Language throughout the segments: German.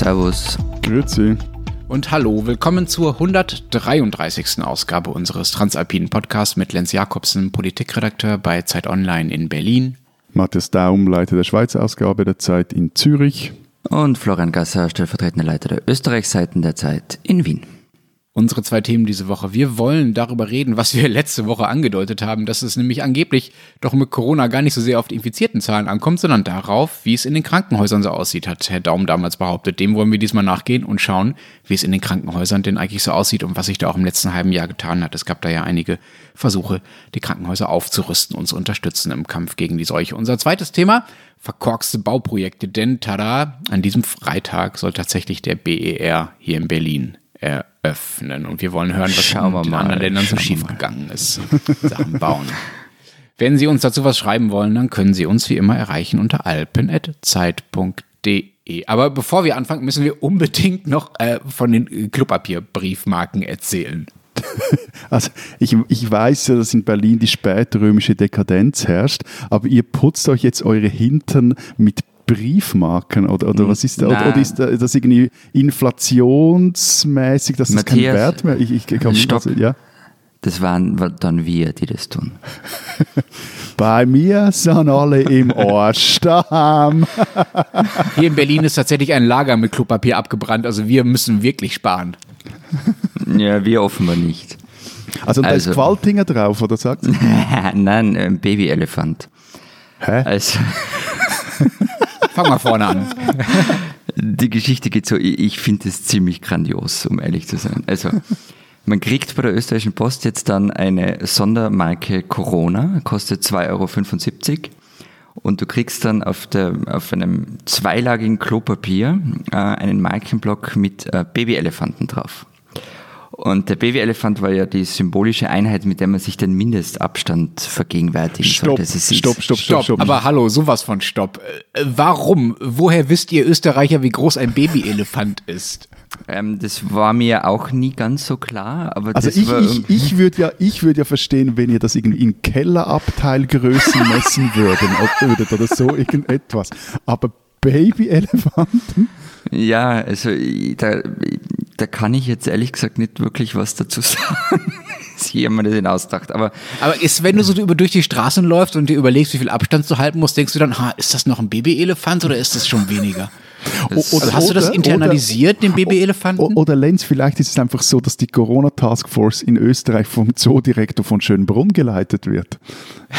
Servus. Grüezi. Und hallo, willkommen zur 133. Ausgabe unseres Transalpinen Podcasts mit Lenz Jakobsen, Politikredakteur bei Zeit Online in Berlin. Matthias Daum, Leiter der Schweizer Ausgabe der Zeit in Zürich. Und Florian Gasser, stellvertretender Leiter der Österreichseiten der Zeit in Wien unsere zwei Themen diese Woche. Wir wollen darüber reden, was wir letzte Woche angedeutet haben, dass es nämlich angeblich doch mit Corona gar nicht so sehr auf die infizierten Zahlen ankommt, sondern darauf, wie es in den Krankenhäusern so aussieht, hat Herr Daum damals behauptet. Dem wollen wir diesmal nachgehen und schauen, wie es in den Krankenhäusern denn eigentlich so aussieht und was sich da auch im letzten halben Jahr getan hat. Es gab da ja einige Versuche, die Krankenhäuser aufzurüsten und zu unterstützen im Kampf gegen die Seuche. Unser zweites Thema, verkorkste Bauprojekte, denn tada, an diesem Freitag soll tatsächlich der BER hier in Berlin eröffnen. Und wir wollen hören, was Schauen in anderen Ländern so schiefgegangen ist. Sachen bauen. Wenn Sie uns dazu was schreiben wollen, dann können Sie uns wie immer erreichen unter alpen.zeit.de. Aber bevor wir anfangen, müssen wir unbedingt noch äh, von den Klopapierbriefmarken erzählen. Also ich, ich weiß ja, dass in Berlin die spätrömische Dekadenz herrscht, aber ihr putzt euch jetzt eure Hintern mit Briefmarken oder, oder was ist da, oder, oder, ist das irgendwie inflationsmäßig, dass das keinen Wert mehr? Ich, ich kann Stopp. Also, ja. Das waren dann wir, die das tun. Bei mir sind alle im Arsch daheim. Hier in Berlin ist tatsächlich ein Lager mit Klopapier abgebrannt, also wir müssen wirklich sparen. Ja, wir offenbar nicht. Also, da also, ist Qualtinger drauf, oder sagst du? Nein, ein Babyelefant. Hä? Also. Fang mal vorne an. Die Geschichte geht so, ich finde es ziemlich grandios, um ehrlich zu sein. Also, man kriegt bei der österreichischen Post jetzt dann eine Sondermarke Corona, kostet 2,75 Euro. Und du kriegst dann auf, der, auf einem zweilagigen Klopapier äh, einen Markenblock mit äh, Babyelefanten drauf. Und der Babyelefant war ja die symbolische Einheit, mit der man sich den Mindestabstand vergegenwärtigen stopp, sollte. Stopp, stopp, stopp, stopp, Aber hallo, sowas von Stopp. Äh, warum? Woher wisst ihr Österreicher, wie groß ein Babyelefant ist? Ähm, das war mir auch nie ganz so klar. Aber also ich, ich, ich würde ja, ich würd ja verstehen, wenn ihr das irgendwie in Kellerabteilgrößen messen würden, würdet oder so irgendetwas. Aber Babyelefanten? Ja, also da, da kann ich jetzt ehrlich gesagt nicht wirklich was dazu sagen. dass jemand das ausdacht. Aber, aber ist, wenn du so über durch die Straßen läufst und dir überlegst, wie viel Abstand du halten musst, denkst du dann, ha, ist das noch ein Babyelefant oder ist das schon weniger? Oder, hast du das internalisiert, oder, den Babyelefanten? Oder Lenz, vielleicht ist es einfach so, dass die Corona-Taskforce in Österreich vom Zoodirektor von Schönbrunn geleitet wird.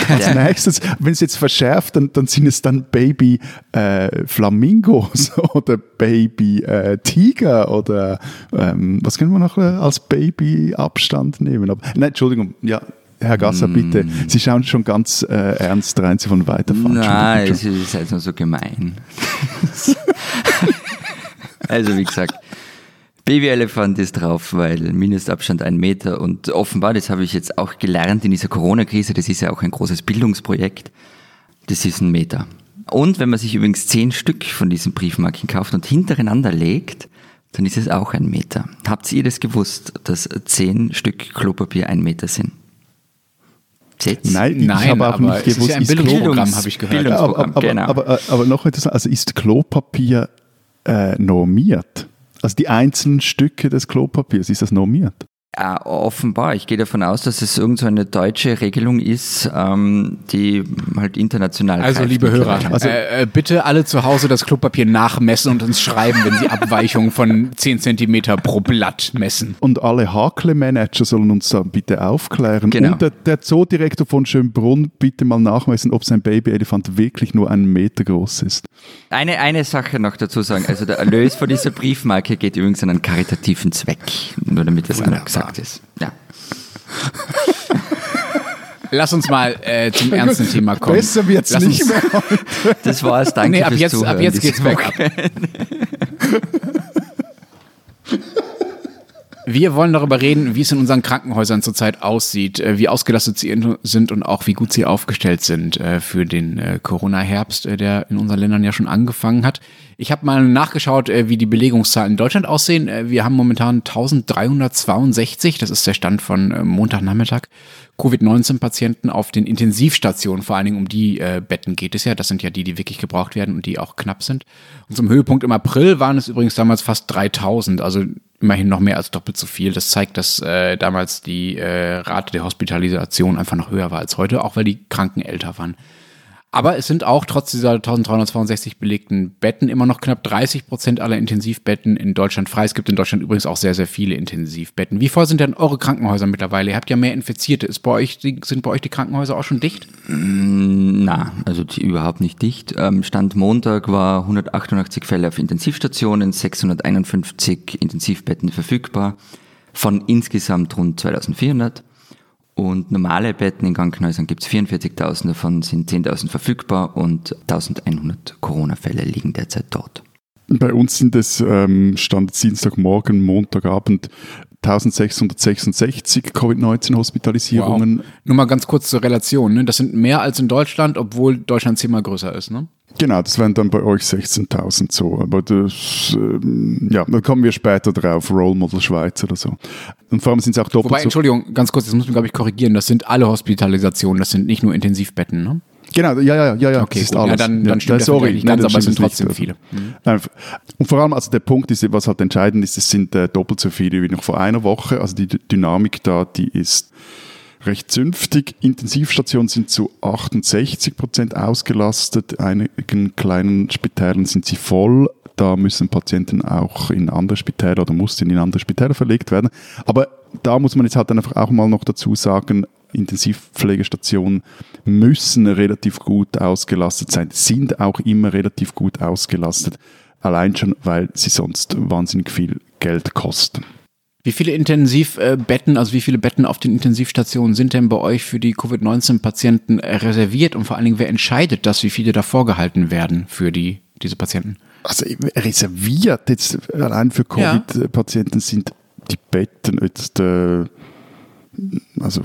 Als ja. nächstes, wenn es jetzt verschärft, dann, dann sind es dann Baby äh, Flamingos oder Baby äh, Tiger oder ähm, was können wir noch äh, als Baby Abstand nehmen? Aber, nein, Entschuldigung, ja, Herr Gasser, mm. bitte. Sie schauen schon ganz äh, ernst rein, Sie von weiterfahren. Nein, es ist halt nur so gemein. also, wie gesagt, Babyelefant ist drauf, weil Mindestabstand ein Meter und offenbar, das habe ich jetzt auch gelernt in dieser Corona-Krise, das ist ja auch ein großes Bildungsprojekt, das ist ein Meter. Und wenn man sich übrigens zehn Stück von diesen Briefmarken kauft und hintereinander legt, dann ist es auch ein Meter. Habt ihr das gewusst, dass zehn Stück Klopapier ein Meter sind? Jetzt? Nein, ich Nein, habe auch nicht gewusst, ist ja ein Bildungsprogramm, habe ich gehört. aber, aber, genau. aber, aber, aber, noch interessant, also ist Klopapier äh, normiert? Also die einzelnen Stücke des Klopapiers, ist das normiert? Ja, offenbar. Ich gehe davon aus, dass es irgend so eine deutsche Regelung ist, ähm, die halt international. Also, liebe Hörer, also, äh, äh, bitte alle zu Hause das Klopapier nachmessen und uns schreiben, wenn Sie Abweichungen von 10 cm pro Blatt messen. Und alle Hakle-Manager sollen uns dann bitte aufklären. Genau. Und der, der Zoodirektor von Schönbrunn bitte mal nachmessen, ob sein Babyelefant wirklich nur einen Meter groß ist. Eine, eine Sache noch dazu sagen. Also der Erlös von dieser Briefmarke geht übrigens an einen karitativen Zweck. Nur damit das einer gesagt gesagt ist. Ja. Lass uns mal äh, zum ernsten Thema kommen. Besser wird's Lass nicht mehr. Das war's, danke nee, ab jetzt, Zuhören. Ab jetzt geht's weg. Wir wollen darüber reden, wie es in unseren Krankenhäusern zurzeit aussieht, äh, wie ausgelastet sie sind und auch wie gut sie aufgestellt sind äh, für den äh, Corona-Herbst, der in unseren Ländern ja schon angefangen hat. Ich habe mal nachgeschaut, äh, wie die Belegungszahlen in Deutschland aussehen. Äh, wir haben momentan 1362, das ist der Stand von äh, Montagnachmittag, Covid-19-Patienten auf den Intensivstationen, vor allen Dingen um die äh, Betten geht es ja. Das sind ja die, die wirklich gebraucht werden und die auch knapp sind. Und zum Höhepunkt im April waren es übrigens damals fast 3000, also immerhin noch mehr als doppelt so viel. Das zeigt, dass äh, damals die äh, Rate der Hospitalisation einfach noch höher war als heute, auch weil die Kranken älter waren. Aber es sind auch trotz dieser 1362 belegten Betten immer noch knapp 30 Prozent aller Intensivbetten in Deutschland frei. Es gibt in Deutschland übrigens auch sehr, sehr viele Intensivbetten. Wie voll sind denn eure Krankenhäuser mittlerweile? Ihr habt ja mehr Infizierte. Ist bei euch, sind bei euch die Krankenhäuser auch schon dicht? Mm, na, also überhaupt nicht dicht. Ähm, Stand Montag war 188 Fälle auf Intensivstationen, 651 Intensivbetten verfügbar von insgesamt rund 2400. Und normale Betten in Krankenhäusern gibt es 44.000, davon sind 10.000 verfügbar und 1.100 Corona-Fälle liegen derzeit dort. Bei uns sind es ähm, Stand Dienstagmorgen, Montagabend 1666 Covid-19-Hospitalisierungen. Wow. Nur mal ganz kurz zur Relation. Ne? Das sind mehr als in Deutschland, obwohl Deutschland zehnmal größer ist. Ne? Genau, das wären dann bei euch 16.000 so. Aber das, ähm, ja, da kommen wir später drauf, Role Model Schweiz oder so. Und vor allem sind es auch doppelt Wobei, Entschuldigung, ganz kurz, das muss man, glaube ich, korrigieren. Das sind alle Hospitalisationen, das sind nicht nur Intensivbetten, ne? Genau, ja, ja, ja, ja. Okay, das ist alles. Ja, dann, dann stimmt ja, sorry, nicht ganz, aber es sind trotzdem viele. Mhm. Und vor allem, also der Punkt ist, was halt entscheidend ist, es sind äh, doppelt so viele wie noch vor einer Woche. Also die Dynamik da, die ist recht zünftig. Intensivstationen sind zu 68 Prozent ausgelastet. Einigen kleinen Spitälern sind sie voll. Da müssen Patienten auch in andere Spitäler oder mussten in andere Spitäler verlegt werden. Aber da muss man jetzt halt einfach auch mal noch dazu sagen, Intensivpflegestationen müssen relativ gut ausgelastet sein, sind auch immer relativ gut ausgelastet, allein schon, weil sie sonst wahnsinnig viel Geld kosten. Wie viele Intensivbetten, also wie viele Betten auf den Intensivstationen sind denn bei euch für die Covid-19-Patienten reserviert und vor allen Dingen, wer entscheidet das, wie viele da vorgehalten werden für die, diese Patienten? Also reserviert jetzt allein für Covid-Patienten sind die Betten jetzt äh, also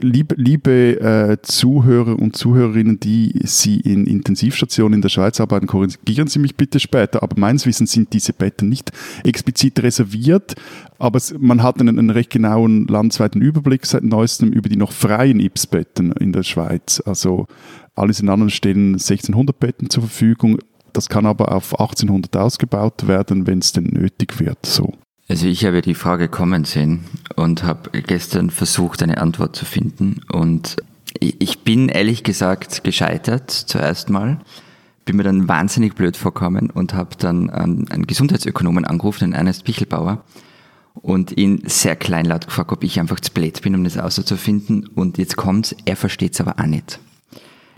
liebe, liebe äh, Zuhörer und Zuhörerinnen, die Sie in Intensivstationen in der Schweiz arbeiten, korrigieren Sie mich bitte später, aber meines Wissens sind diese Betten nicht explizit reserviert, aber es, man hat einen, einen, recht genauen landesweiten Überblick seit neuestem über die noch freien IPS-Betten in der Schweiz. Also alles in anderen stehen 1600 Betten zur Verfügung. Das kann aber auf 1800 ausgebaut werden, wenn es denn nötig wird. So. Also ich habe die Frage kommen sehen und habe gestern versucht, eine Antwort zu finden. Und ich bin ehrlich gesagt gescheitert zuerst mal. Bin mir dann wahnsinnig blöd vorkommen und habe dann einen Gesundheitsökonomen angerufen, den Ernest Pichelbauer, und ihn sehr kleinlaut gefragt, ob ich einfach zu blöd bin, um das auszufinden. Und jetzt kommt's, er versteht's aber auch nicht.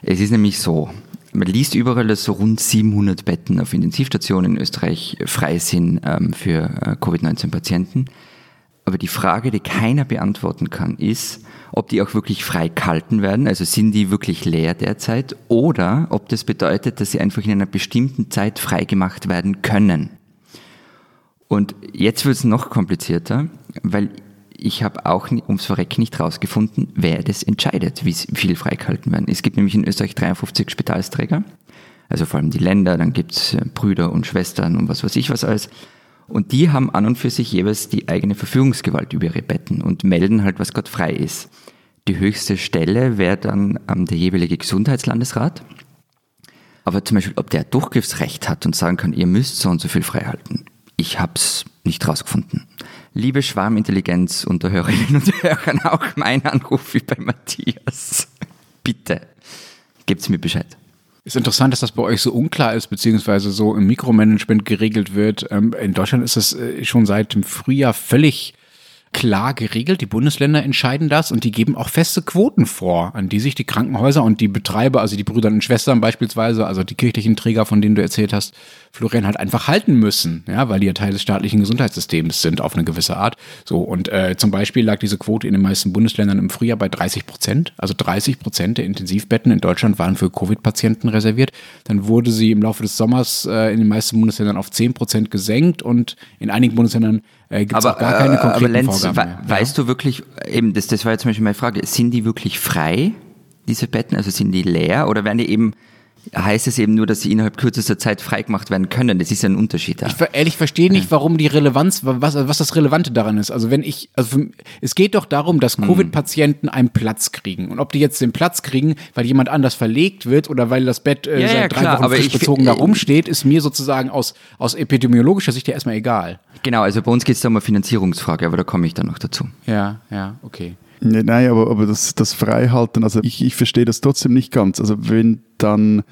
Es ist nämlich so, man liest überall, dass so rund 700 Betten auf Intensivstationen in Österreich frei sind ähm, für äh, Covid-19-Patienten. Aber die Frage, die keiner beantworten kann, ist, ob die auch wirklich frei gehalten werden, also sind die wirklich leer derzeit, oder ob das bedeutet, dass sie einfach in einer bestimmten Zeit freigemacht werden können. Und jetzt wird es noch komplizierter, weil ich habe auch ums Verrecken nicht rausgefunden, wer das entscheidet, wie viel freigehalten werden. Es gibt nämlich in Österreich 53 Spitalsträger, also vor allem die Länder, dann gibt es äh, Brüder und Schwestern und was weiß ich was alles. Und die haben an und für sich jeweils die eigene Verfügungsgewalt über ihre Betten und melden halt, was gerade frei ist. Die höchste Stelle wäre dann der jeweilige Gesundheitslandesrat. Aber zum Beispiel, ob der Durchgriffsrecht hat und sagen kann, ihr müsst so und so viel freihalten. Ich habe es nicht rausgefunden. Liebe Schwarmintelligenz unter Hörerinnen und Hörern, auch mein Anruf wie bei Matthias. Bitte, gebt's mir Bescheid. Ist interessant, dass das bei euch so unklar ist, beziehungsweise so im Mikromanagement geregelt wird. Ähm, in Deutschland ist das äh, schon seit dem Frühjahr völlig klar geregelt. Die Bundesländer entscheiden das und die geben auch feste Quoten vor, an die sich die Krankenhäuser und die Betreiber, also die Brüder und Schwestern beispielsweise, also die kirchlichen Träger, von denen du erzählt hast, Florian, halt einfach halten müssen, ja, weil die ja Teil des staatlichen Gesundheitssystems sind auf eine gewisse Art. So, und äh, zum Beispiel lag diese Quote in den meisten Bundesländern im Frühjahr bei 30 Prozent. Also 30 Prozent der Intensivbetten in Deutschland waren für Covid-Patienten reserviert. Dann wurde sie im Laufe des Sommers äh, in den meisten Bundesländern auf 10 Prozent gesenkt und in einigen Bundesländern äh, gibt es gar keine konkreten aber Lenz, Vorgaben mehr. Weißt ja? du wirklich, eben, das, das war jetzt zum Beispiel meine Frage, sind die wirklich frei, diese Betten? Also sind die leer oder werden die eben heißt es eben nur, dass sie innerhalb kürzester Zeit freigemacht werden können. Das ist ja ein Unterschied. Da. Ich ehrlich verstehe nicht, warum die Relevanz, was, was das Relevante daran ist. Also wenn ich, also für, es geht doch darum, dass Covid-Patienten einen Platz kriegen. Und ob die jetzt den Platz kriegen, weil jemand anders verlegt wird oder weil das Bett äh, Ja, seit ja, drei klar, Wochen bezogen da äh, rumsteht, ist mir sozusagen aus, aus epidemiologischer Sicht ja erstmal egal. Genau, also bei uns geht es da um eine Finanzierungsfrage, aber da komme ich dann noch dazu. Ja, ja, okay. Nee, nein, aber, aber das, das Freihalten, also ich, ich verstehe das trotzdem nicht ganz. Also wenn dann,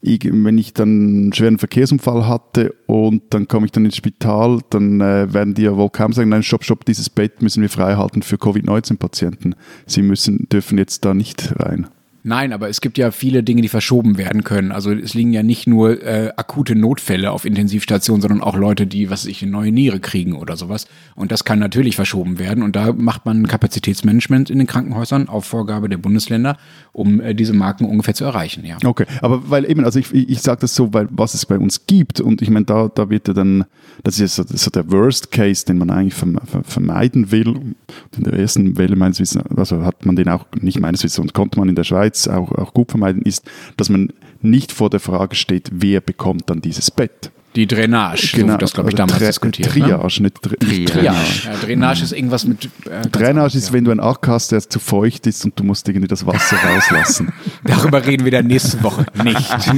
ich, wenn ich dann einen schweren Verkehrsunfall hatte und dann komme ich dann ins Spital, dann äh, werden die ja wohl kaum sagen, nein, stopp, stopp, dieses Bett müssen wir freihalten für Covid-19-Patienten. Sie müssen, dürfen jetzt da nicht rein. Nein, aber es gibt ja viele Dinge, die verschoben werden können. Also es liegen ja nicht nur äh, akute Notfälle auf Intensivstationen, sondern auch Leute, die, was ich, eine neue Niere kriegen oder sowas. Und das kann natürlich verschoben werden. Und da macht man Kapazitätsmanagement in den Krankenhäusern auf Vorgabe der Bundesländer, um äh, diese Marken ungefähr zu erreichen. Ja. Okay, aber weil eben, also ich, ich, ich sage das so, weil was es bei uns gibt und ich meine, da, da wird ja dann, das ist so, so der Worst Case, den man eigentlich verme- ver- vermeiden will. In der ersten Welle meines Wissens, also hat man den auch, nicht meines Wissens, und konnte man in der Schweiz auch, auch gut vermeiden, ist, dass man nicht vor der Frage steht, wer bekommt dann dieses Bett. Die Drainage, so wird das, glaube ich, damals Tri- diskutiert. ne? Triage, nicht, Tri nicht Triage. Ja, Drainage. Drainage ist irgendwas mit. Äh, Drainage anderes, ist, ja. wenn du einen Ack hast, der zu feucht ist und du musst irgendwie das Wasser rauslassen. Darüber reden wir dann nächste Woche nicht.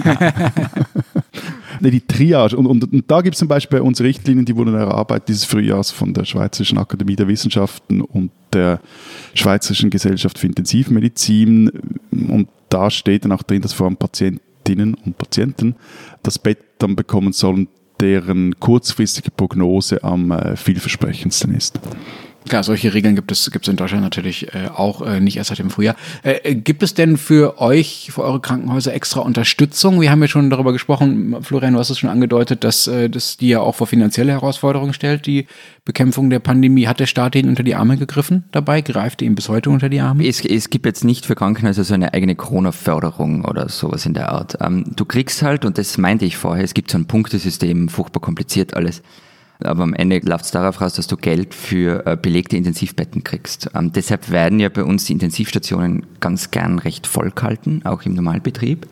Nee, die Triage. Und, und, und da gibt es zum Beispiel bei uns Richtlinien, die wurden erarbeitet dieses Frühjahrs von der Schweizerischen Akademie der Wissenschaften und der Schweizerischen Gesellschaft für Intensivmedizin. Und da steht dann auch drin, dass vor allem Patientinnen und Patienten das Bett dann bekommen sollen, deren kurzfristige Prognose am äh, vielversprechendsten ist. Klar, solche Regeln gibt es, gibt es in Deutschland natürlich äh, auch äh, nicht erst seit dem Frühjahr. Äh, äh, gibt es denn für euch, für eure Krankenhäuser extra Unterstützung? Wir haben ja schon darüber gesprochen, Florian, du hast es schon angedeutet, dass äh, das die ja auch vor finanzielle Herausforderungen stellt, die Bekämpfung der Pandemie. Hat der Staat ihnen unter die Arme gegriffen dabei? Greift er ihm bis heute unter die Arme? Es, es gibt jetzt nicht für Krankenhäuser so eine eigene Corona-Förderung oder sowas in der Art. Ähm, du kriegst halt, und das meinte ich vorher, es gibt so ein Punktesystem, furchtbar kompliziert alles. Aber am Ende läuft es darauf raus, dass du Geld für äh, belegte Intensivbetten kriegst. Ähm, deshalb werden ja bei uns die Intensivstationen ganz gern recht voll gehalten, auch im Normalbetrieb.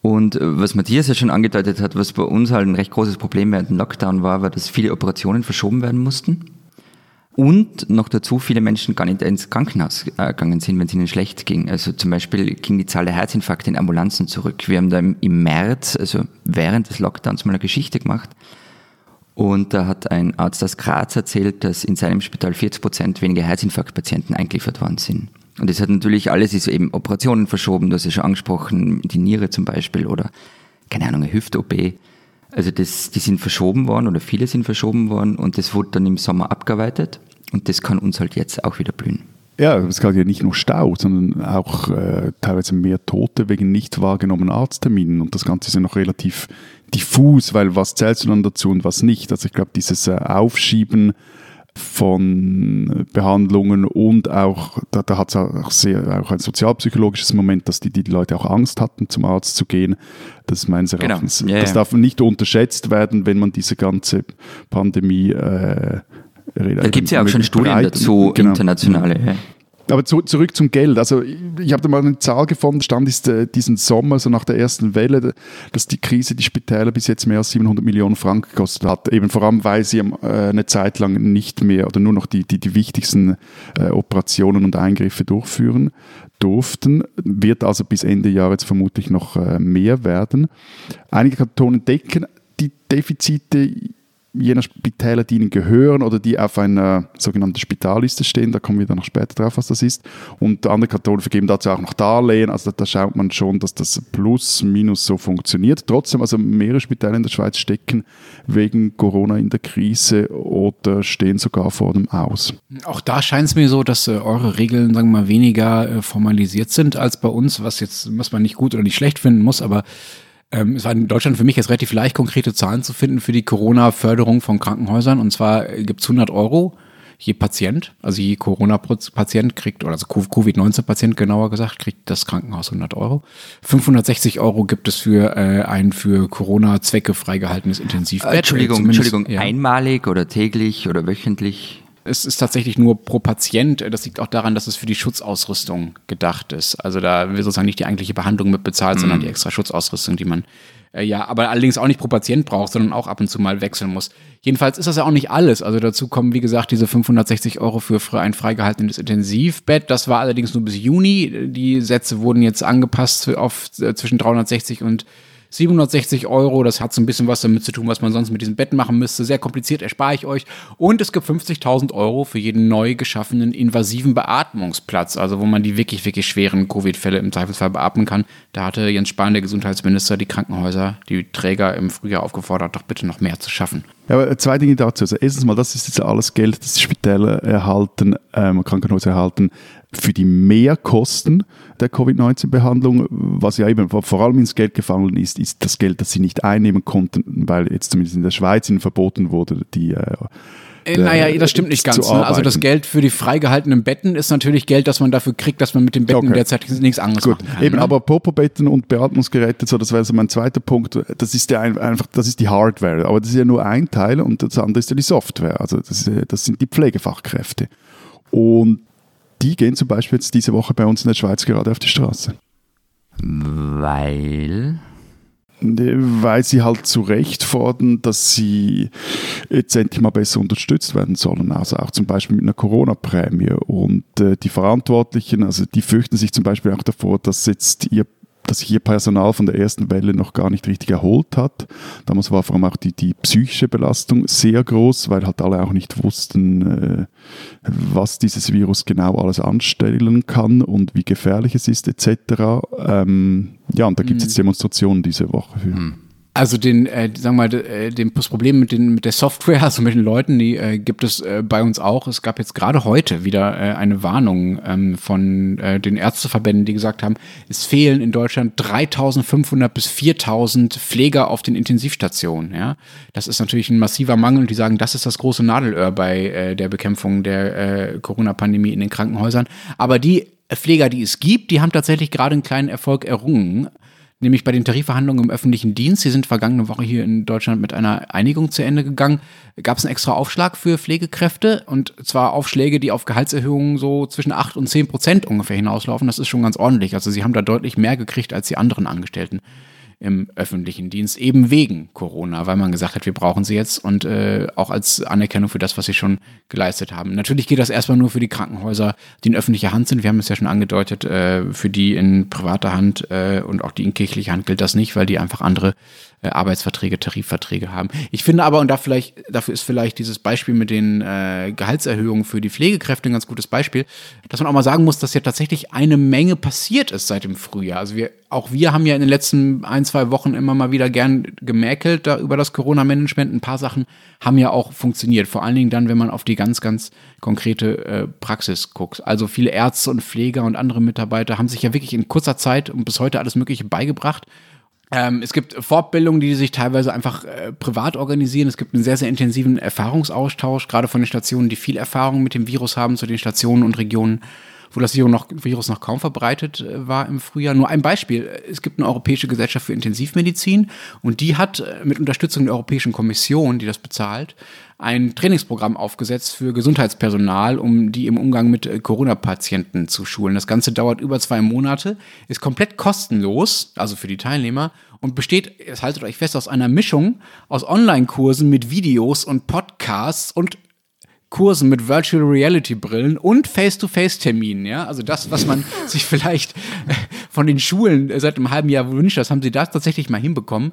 Und äh, was Matthias ja schon angedeutet hat, was bei uns halt ein recht großes Problem während dem Lockdown war, war, dass viele Operationen verschoben werden mussten. Und noch dazu viele Menschen gar nicht ins Krankenhaus äh, gegangen sind, wenn es ihnen schlecht ging. Also zum Beispiel ging die Zahl der Herzinfarkte in Ambulanzen zurück. Wir haben da im, im März, also während des Lockdowns, mal eine Geschichte gemacht. Und da hat ein Arzt aus Graz erzählt, dass in seinem Spital 40 Prozent weniger Herzinfarktpatienten eingeliefert worden sind. Und das hat natürlich alles ist eben Operationen verschoben, du hast ja schon angesprochen, die Niere zum Beispiel oder keine Ahnung, eine Hüft-OP. Also das, die sind verschoben worden oder viele sind verschoben worden und das wurde dann im Sommer abgearbeitet und das kann uns halt jetzt auch wieder blühen. Ja, es gab ja nicht nur Stau, sondern auch äh, teilweise mehr Tote wegen nicht wahrgenommenen Arztterminen. Und das Ganze ist ja noch relativ diffus, weil was zählst du dann dazu und was nicht? Also ich glaube, dieses äh, Aufschieben von Behandlungen und auch, da, da hat es auch sehr auch ein sozialpsychologisches Moment, dass die, die Leute auch Angst hatten, zum Arzt zu gehen. Das meines Genau. Erachtens. Ja, das ja. darf nicht unterschätzt werden, wenn man diese ganze Pandemie äh, Da gibt es ja auch schon Studien dazu, genau. internationale. Ja. Aber zu, zurück zum Geld. Also ich, ich habe da mal eine Zahl gefunden, stand ist äh, diesen Sommer, so nach der ersten Welle, dass die Krise die Spitäler bis jetzt mehr als 700 Millionen Franken gekostet hat. Eben vor allem, weil sie äh, eine Zeit lang nicht mehr oder nur noch die, die, die wichtigsten äh, Operationen und Eingriffe durchführen durften. Wird also bis Ende Jahr jetzt vermutlich noch äh, mehr werden. Einige Kantone decken die Defizite jener Spitäler, die ihnen gehören oder die auf einer sogenannten Spitalliste stehen, da kommen wir dann noch später drauf, was das ist. Und andere Kantone vergeben dazu auch noch Darlehen, also da, da schaut man schon, dass das plus minus so funktioniert. Trotzdem, also mehrere Spitäler in der Schweiz stecken wegen Corona in der Krise oder stehen sogar vor dem Aus. Auch da scheint es mir so, dass äh, eure Regeln, sagen wir mal, weniger äh, formalisiert sind als bei uns, was jetzt, was man nicht gut oder nicht schlecht finden muss, aber ähm, es war in Deutschland für mich jetzt relativ leicht, konkrete Zahlen zu finden für die Corona-Förderung von Krankenhäusern. Und zwar gibt es 100 Euro je Patient, also je Corona-Patient kriegt, oder also Covid-19-Patient genauer gesagt, kriegt das Krankenhaus 100 Euro. 560 Euro gibt es für äh, ein für Corona-Zwecke freigehaltenes Intensivbett. Entschuldigung, Zumindest- Entschuldigung, ja. einmalig oder täglich oder wöchentlich? Es ist tatsächlich nur pro Patient. Das liegt auch daran, dass es für die Schutzausrüstung gedacht ist. Also da wird sozusagen nicht die eigentliche Behandlung mit bezahlt, mhm. sondern die extra Schutzausrüstung, die man äh, ja, aber allerdings auch nicht pro Patient braucht, sondern auch ab und zu mal wechseln muss. Jedenfalls ist das ja auch nicht alles. Also dazu kommen, wie gesagt, diese 560 Euro für ein freigehaltenes Intensivbett. Das war allerdings nur bis Juni. Die Sätze wurden jetzt angepasst auf äh, zwischen 360 und 760 Euro. Das hat so ein bisschen was damit zu tun, was man sonst mit diesem Bett machen müsste. Sehr kompliziert, erspare ich euch. Und es gibt 50.000 Euro für jeden neu geschaffenen invasiven Beatmungsplatz, also wo man die wirklich, wirklich schweren Covid-Fälle im Zweifelsfall beatmen kann. Da hatte Jens Spahn, der Gesundheitsminister, die Krankenhäuser, die Träger im Frühjahr aufgefordert, doch bitte noch mehr zu schaffen. Ja, aber zwei Dinge dazu. Also erstens mal, das ist jetzt alles Geld, das die Spitäler erhalten, ähm, Krankenhäuser erhalten, für die Mehrkosten der Covid-19-Behandlung. Was ja eben vor allem ins Geld gefallen ist, ist das Geld, das sie nicht einnehmen konnten, weil jetzt zumindest in der Schweiz ihnen verboten wurde, die äh, äh, naja, das stimmt nicht ganz. Ne? Also das Geld für die freigehaltenen Betten ist natürlich Geld, das man dafür kriegt, dass man mit den Betten okay. derzeit nichts anderes Gut. kann. Eben, ne? aber Popo-Betten und Beatmungsgeräte, so, das wäre so mein zweiter Punkt. Das ist ja einfach, das ist die Hardware, aber das ist ja nur ein Teil und das andere ist ja die Software. Also das, das sind die Pflegefachkräfte. Und die gehen zum Beispiel jetzt diese Woche bei uns in der Schweiz gerade auf die Straße. Weil? Weil sie halt zu Recht fordern, dass sie jetzt endlich mal besser unterstützt werden sollen. Also auch zum Beispiel mit einer Corona-Prämie. Und äh, die Verantwortlichen, also die fürchten sich zum Beispiel auch davor, dass jetzt ihr dass sich ihr Personal von der ersten Welle noch gar nicht richtig erholt hat. Damals war vor allem auch die, die psychische Belastung sehr groß, weil halt alle auch nicht wussten, äh, was dieses Virus genau alles anstellen kann und wie gefährlich es ist etc. Ähm, ja, und da gibt es mhm. jetzt Demonstrationen diese Woche. Für. Mhm. Also den, äh, sagen wir mal, äh, den, das Problem mit, den, mit der Software, also mit den Leuten, die äh, gibt es äh, bei uns auch. Es gab jetzt gerade heute wieder äh, eine Warnung ähm, von äh, den Ärzteverbänden, die gesagt haben, es fehlen in Deutschland 3500 bis 4000 Pfleger auf den Intensivstationen. Ja? Das ist natürlich ein massiver Mangel und die sagen, das ist das große Nadelöhr bei äh, der Bekämpfung der äh, Corona-Pandemie in den Krankenhäusern. Aber die Pfleger, die es gibt, die haben tatsächlich gerade einen kleinen Erfolg errungen nämlich bei den Tarifverhandlungen im öffentlichen Dienst. Die sind vergangene Woche hier in Deutschland mit einer Einigung zu Ende gegangen. Gab es einen extra Aufschlag für Pflegekräfte und zwar Aufschläge, die auf Gehaltserhöhungen so zwischen 8 und 10 Prozent ungefähr hinauslaufen. Das ist schon ganz ordentlich. Also sie haben da deutlich mehr gekriegt als die anderen Angestellten im öffentlichen Dienst, eben wegen Corona, weil man gesagt hat, wir brauchen sie jetzt und äh, auch als Anerkennung für das, was sie schon geleistet haben. Natürlich geht das erstmal nur für die Krankenhäuser, die in öffentlicher Hand sind. Wir haben es ja schon angedeutet, äh, für die in privater Hand äh, und auch die in kirchlicher Hand gilt das nicht, weil die einfach andere Arbeitsverträge, Tarifverträge haben. Ich finde aber, und da vielleicht, dafür ist vielleicht dieses Beispiel mit den äh, Gehaltserhöhungen für die Pflegekräfte ein ganz gutes Beispiel, dass man auch mal sagen muss, dass ja tatsächlich eine Menge passiert ist seit dem Frühjahr. Also wir, auch wir haben ja in den letzten ein, zwei Wochen immer mal wieder gern gemäkelt da über das Corona-Management. Ein paar Sachen haben ja auch funktioniert. Vor allen Dingen dann, wenn man auf die ganz, ganz konkrete äh, Praxis guckt. Also viele Ärzte und Pfleger und andere Mitarbeiter haben sich ja wirklich in kurzer Zeit und bis heute alles Mögliche beigebracht ähm, es gibt Fortbildungen, die sich teilweise einfach äh, privat organisieren. Es gibt einen sehr, sehr intensiven Erfahrungsaustausch, gerade von den Stationen, die viel Erfahrung mit dem Virus haben, zu den Stationen und Regionen, wo das Virus noch, Virus noch kaum verbreitet äh, war im Frühjahr. Nur ein Beispiel. Es gibt eine Europäische Gesellschaft für Intensivmedizin und die hat äh, mit Unterstützung der Europäischen Kommission, die das bezahlt, ein Trainingsprogramm aufgesetzt für Gesundheitspersonal, um die im Umgang mit äh, Corona-Patienten zu schulen. Das Ganze dauert über zwei Monate, ist komplett kostenlos, also für die Teilnehmer, und besteht, jetzt haltet euch fest, aus einer Mischung aus Online-Kursen mit Videos und Podcasts und Kursen mit Virtual Reality Brillen und Face-to-Face-Terminen, ja. Also das, was man sich vielleicht äh, von den Schulen äh, seit einem halben Jahr wünscht, das haben sie da tatsächlich mal hinbekommen.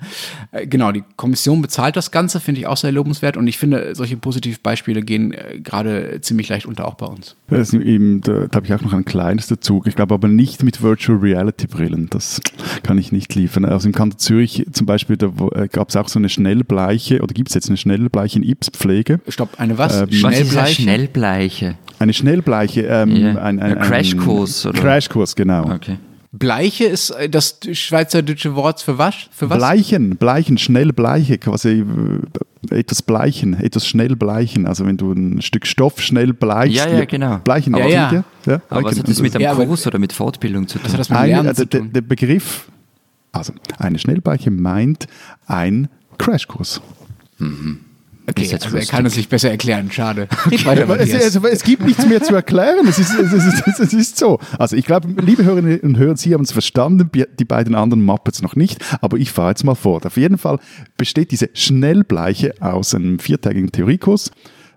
Äh, genau, die Kommission bezahlt das Ganze, finde ich auch sehr lobenswert und ich finde, solche Positivbeispiele gehen gerade ziemlich leicht unter, auch bei uns. Das eben, da, da habe ich auch noch ein kleines dazu. Ich glaube aber nicht mit Virtual Reality Brillen. Das kann ich nicht liefern. Also im Kanton Zürich zum Beispiel, da gab es auch so eine Schnellbleiche, oder gibt es jetzt eine Schnellbleiche in Ips-Pflege? Stopp, eine was? Ähm, Schnell Schnellbleiche? Schnellbleiche. Eine Schnellbleiche. Ähm, yeah. ein, ein, ein, Crashkurs? Crashkurs, genau. Okay. Bleiche ist äh, das schweizerdeutsche Wort für was? Für was? Bleichen, Bleichen, schnell Bleiche, quasi äh, etwas bleichen, etwas schnell bleichen. Also wenn du ein Stück Stoff schnell bleichst. Ja, ja, genau. Bleichen, ja, ja. ja? ja? Aber was hat das mit einem ja, Kurs oder mit Fortbildung zu tun? Was hat das mit Lernen eine, zu tun? Der, der Begriff, also eine Schnellbleiche meint ein Crashkurs. Mhm. Okay, also er kann es sich besser erklären, schade. Weiter, es, also, es, gibt nichts mehr zu erklären, es ist, es ist, es ist so. Also ich glaube, liebe Hörerinnen und Hörer, Sie haben es verstanden, die beiden anderen Muppets noch nicht, aber ich fahre jetzt mal fort. Auf jeden Fall besteht diese Schnellbleiche aus einem viertägigen Theoriekurs,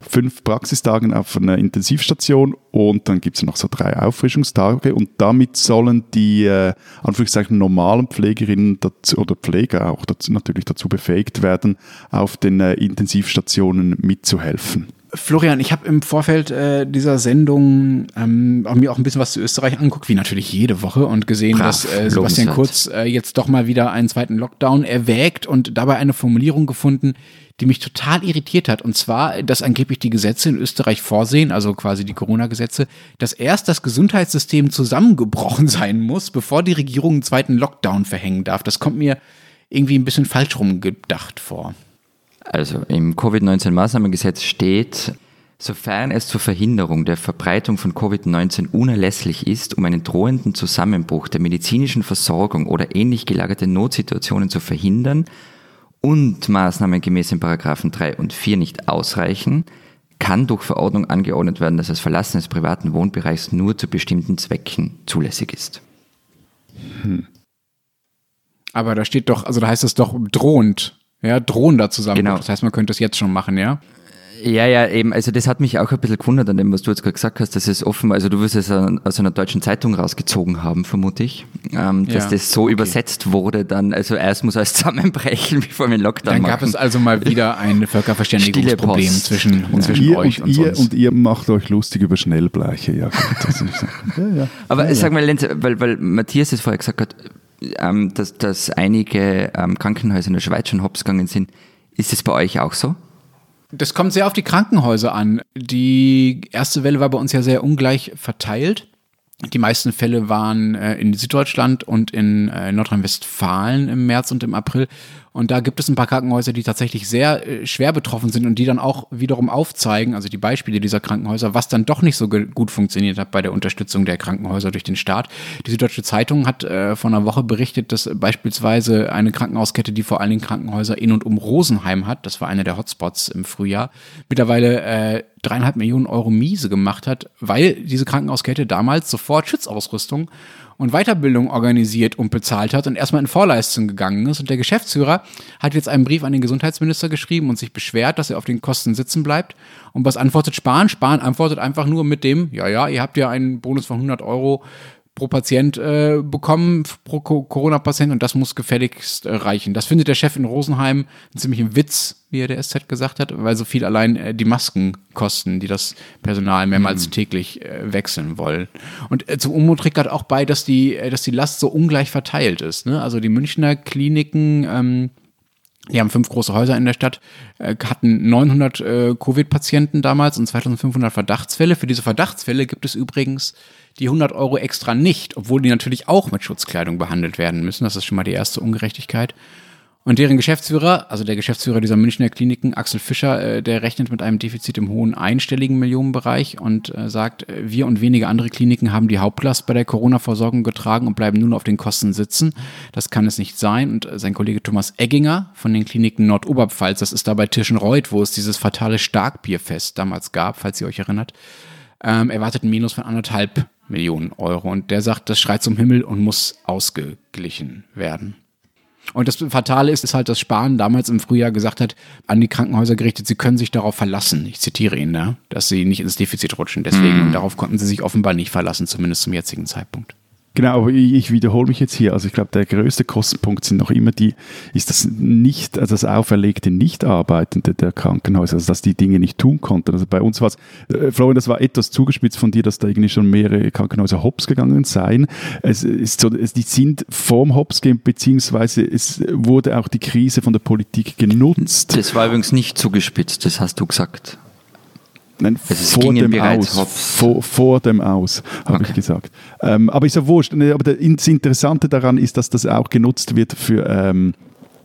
fünf Praxistagen auf einer Intensivstation und dann gibt es noch so drei Auffrischungstage und damit sollen die äh, Anführungszeichen normalen Pflegerinnen dazu, oder Pfleger auch dazu, natürlich dazu befähigt werden, auf den äh, Intensivstationen mitzuhelfen. Florian, ich habe im Vorfeld äh, dieser Sendung ähm, auch mir auch ein bisschen was zu Österreich angeguckt, wie natürlich jede Woche, und gesehen, Brav, dass äh, Sebastian Kurz äh, jetzt doch mal wieder einen zweiten Lockdown erwägt und dabei eine Formulierung gefunden, die mich total irritiert hat. Und zwar, dass angeblich die Gesetze in Österreich vorsehen, also quasi die Corona-Gesetze, dass erst das Gesundheitssystem zusammengebrochen sein muss, bevor die Regierung einen zweiten Lockdown verhängen darf. Das kommt mir irgendwie ein bisschen falsch rumgedacht vor. Also im Covid-19-Maßnahmengesetz steht, sofern es zur Verhinderung der Verbreitung von Covid-19 unerlässlich ist, um einen drohenden Zusammenbruch der medizinischen Versorgung oder ähnlich gelagerte Notsituationen zu verhindern und Maßnahmen gemäß den Paragraphen 3 und 4 nicht ausreichen, kann durch Verordnung angeordnet werden, dass das Verlassen des privaten Wohnbereichs nur zu bestimmten Zwecken zulässig ist. Hm. Aber da steht doch, also da heißt es doch drohend ja, drohender Zusammenbruch. Genau. Das heißt, man könnte es jetzt schon machen, ja? Ja, ja, eben. Also das hat mich auch ein bisschen gewundert an dem, was du jetzt gerade gesagt hast. Das ist offen, also du wirst es aus einer deutschen Zeitung rausgezogen haben, vermute ich, ähm, dass ja, das so okay. übersetzt wurde. Dann, also erst muss alles zusammenbrechen, bevor wir einen Lockdown Dann machen. gab es also mal wieder ein Völkerverständigungsproblem zwischen, ja. zwischen ihr euch und, und ihr uns. Und ihr macht euch lustig über Schnellbleiche. Ja, gut, ja, ja. Aber sag mal, Lenz, weil, weil Matthias es vorher gesagt hat, ähm, dass, dass einige ähm, Krankenhäuser in der Schweiz schon hops gegangen sind. Ist es bei euch auch so? Das kommt sehr auf die Krankenhäuser an. Die erste Welle war bei uns ja sehr ungleich verteilt. Die meisten Fälle waren äh, in Süddeutschland und in äh, Nordrhein-Westfalen im März und im April. Und da gibt es ein paar Krankenhäuser, die tatsächlich sehr äh, schwer betroffen sind und die dann auch wiederum aufzeigen, also die Beispiele dieser Krankenhäuser, was dann doch nicht so gut funktioniert hat bei der Unterstützung der Krankenhäuser durch den Staat. Die Süddeutsche Zeitung hat äh, vor einer Woche berichtet, dass beispielsweise eine Krankenhauskette, die vor allen Dingen Krankenhäuser in und um Rosenheim hat, das war einer der Hotspots im Frühjahr, mittlerweile äh, dreieinhalb Millionen Euro Miese gemacht hat, weil diese Krankenhauskette damals sofort Schutzausrüstung und Weiterbildung organisiert und bezahlt hat und erstmal in Vorleistung gegangen ist. Und der Geschäftsführer hat jetzt einen Brief an den Gesundheitsminister geschrieben und sich beschwert, dass er auf den Kosten sitzen bleibt. Und was antwortet Spahn? Spahn antwortet einfach nur mit dem, ja, ja, ihr habt ja einen Bonus von 100 Euro pro Patient äh, bekommen, pro Corona-Patient, und das muss gefälligst äh, reichen. Das findet der Chef in Rosenheim einen ziemlichen Witz, wie er der SZ gesagt hat, weil so viel allein äh, die Masken kosten, die das Personal mehrmals mhm. täglich äh, wechseln wollen. Und äh, zum Unmut trägt auch bei, dass die, äh, dass die Last so ungleich verteilt ist. Ne? Also die Münchner Kliniken, ähm, die haben fünf große Häuser in der Stadt, äh, hatten 900 äh, Covid-Patienten damals und 2500 Verdachtsfälle. Für diese Verdachtsfälle gibt es übrigens die 100 Euro extra nicht, obwohl die natürlich auch mit Schutzkleidung behandelt werden müssen. Das ist schon mal die erste Ungerechtigkeit. Und deren Geschäftsführer, also der Geschäftsführer dieser Münchner Kliniken, Axel Fischer, äh, der rechnet mit einem Defizit im hohen einstelligen Millionenbereich und äh, sagt, äh, wir und wenige andere Kliniken haben die Hauptlast bei der Corona-Versorgung getragen und bleiben nun auf den Kosten sitzen. Das kann es nicht sein. Und sein Kollege Thomas Egginger von den Kliniken Nordoberpfalz, das ist da bei Tirschenreuth, wo es dieses fatale Starkbierfest damals gab, falls ihr euch erinnert, ähm, erwartet ein Minus von anderthalb Millionen Euro. Und der sagt, das schreit zum Himmel und muss ausgeglichen werden. Und das Fatale ist, ist halt, dass Spahn damals im Frühjahr gesagt hat, an die Krankenhäuser gerichtet, sie können sich darauf verlassen, ich zitiere ihn da, dass sie nicht ins Defizit rutschen. Deswegen, und darauf konnten sie sich offenbar nicht verlassen, zumindest zum jetzigen Zeitpunkt. Genau, aber ich, wiederhole mich jetzt hier. Also ich glaube, der größte Kostenpunkt sind noch immer die, ist das nicht, also das auferlegte Nichtarbeitende der Krankenhäuser, also dass die Dinge nicht tun konnten. Also bei uns war es, äh, Florian, das war etwas zugespitzt von dir, dass da irgendwie schon mehrere Krankenhäuser hops gegangen seien. Es ist so, es, die sind vorm Hops gehen, beziehungsweise es wurde auch die Krise von der Politik genutzt. Das war übrigens nicht zugespitzt, das hast du gesagt. Nein, also vor, dem aus, vor, vor, dem Aus, habe okay. ich gesagt. Ähm, aber ist ja wurscht. Aber das Interessante daran ist, dass das auch genutzt wird für ähm,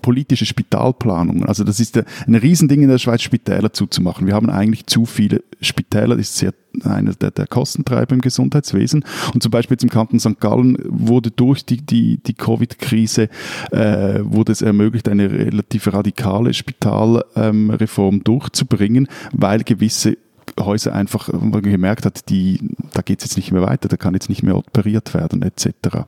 politische Spitalplanung. Also das ist ein Riesending in der Schweiz, Spitäler zuzumachen. Wir haben eigentlich zu viele Spitäler, das ist sehr einer der, der Kostentreiber im Gesundheitswesen. Und zum Beispiel zum Kanton St. Gallen wurde durch die, die, die Covid-Krise äh, wurde es ermöglicht, eine relativ radikale Spitalreform ähm, durchzubringen, weil gewisse Häuser einfach gemerkt hat, die, da geht es jetzt nicht mehr weiter, da kann jetzt nicht mehr operiert werden, etc.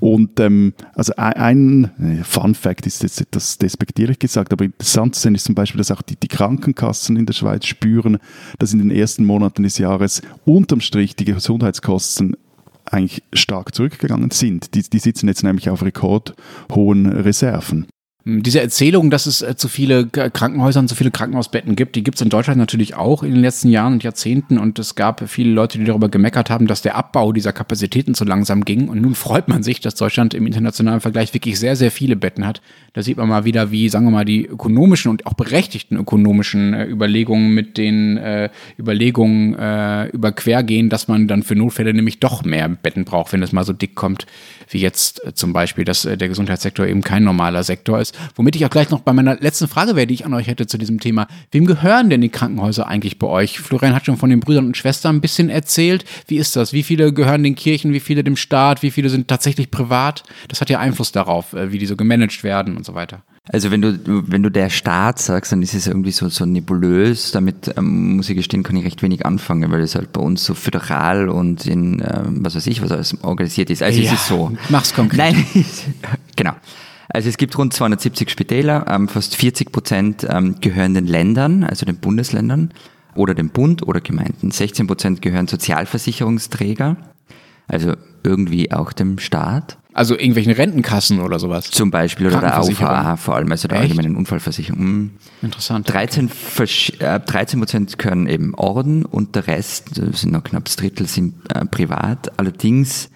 Und ähm, also ein, ein Fun Fact ist jetzt etwas despektierlich gesagt, aber interessant zu sehen ist zum Beispiel, dass auch die, die Krankenkassen in der Schweiz spüren, dass in den ersten Monaten des Jahres unterm Strich die Gesundheitskosten eigentlich stark zurückgegangen sind. Die, die sitzen jetzt nämlich auf rekordhohen Reserven. Diese Erzählung, dass es äh, zu viele Krankenhäuser und zu viele Krankenhausbetten gibt, die gibt es in Deutschland natürlich auch in den letzten Jahren und Jahrzehnten. Und es gab viele Leute, die darüber gemeckert haben, dass der Abbau dieser Kapazitäten zu langsam ging. Und nun freut man sich, dass Deutschland im internationalen Vergleich wirklich sehr, sehr viele Betten hat. Da sieht man mal wieder, wie, sagen wir mal, die ökonomischen und auch berechtigten ökonomischen äh, Überlegungen mit den äh, Überlegungen äh, überquergehen, dass man dann für Notfälle nämlich doch mehr Betten braucht, wenn es mal so dick kommt, wie jetzt äh, zum Beispiel, dass äh, der Gesundheitssektor eben kein normaler Sektor ist. Womit ich auch gleich noch bei meiner letzten Frage wäre, die ich an euch hätte zu diesem Thema. Wem gehören denn die Krankenhäuser eigentlich bei euch? Florian hat schon von den Brüdern und Schwestern ein bisschen erzählt. Wie ist das? Wie viele gehören den Kirchen? Wie viele dem Staat? Wie viele sind tatsächlich privat? Das hat ja Einfluss darauf, äh, wie die so gemanagt werden und so weiter. Also wenn du, wenn du der Staat sagst, dann ist es irgendwie so, so nebulös. Damit ähm, muss ich gestehen, kann ich recht wenig anfangen, weil es halt bei uns so föderal und in, ähm, was weiß ich, was alles organisiert ist. Also ja, es ist so. Mach's konkret. Nein, genau. Also es gibt rund 270 Spitäler, ähm, fast 40 Prozent ähm, gehören den Ländern, also den Bundesländern oder dem Bund oder Gemeinden. 16 Prozent gehören Sozialversicherungsträger, also irgendwie auch dem Staat. Also irgendwelchen Rentenkassen oder sowas. Zum Beispiel oder der AUVA vor allem, also der Echt? allgemeinen Unfallversicherung. Mhm. Interessant. 13, äh, 13 Prozent gehören eben Orden und der Rest, das sind noch knapp das Drittel, sind äh, privat. Allerdings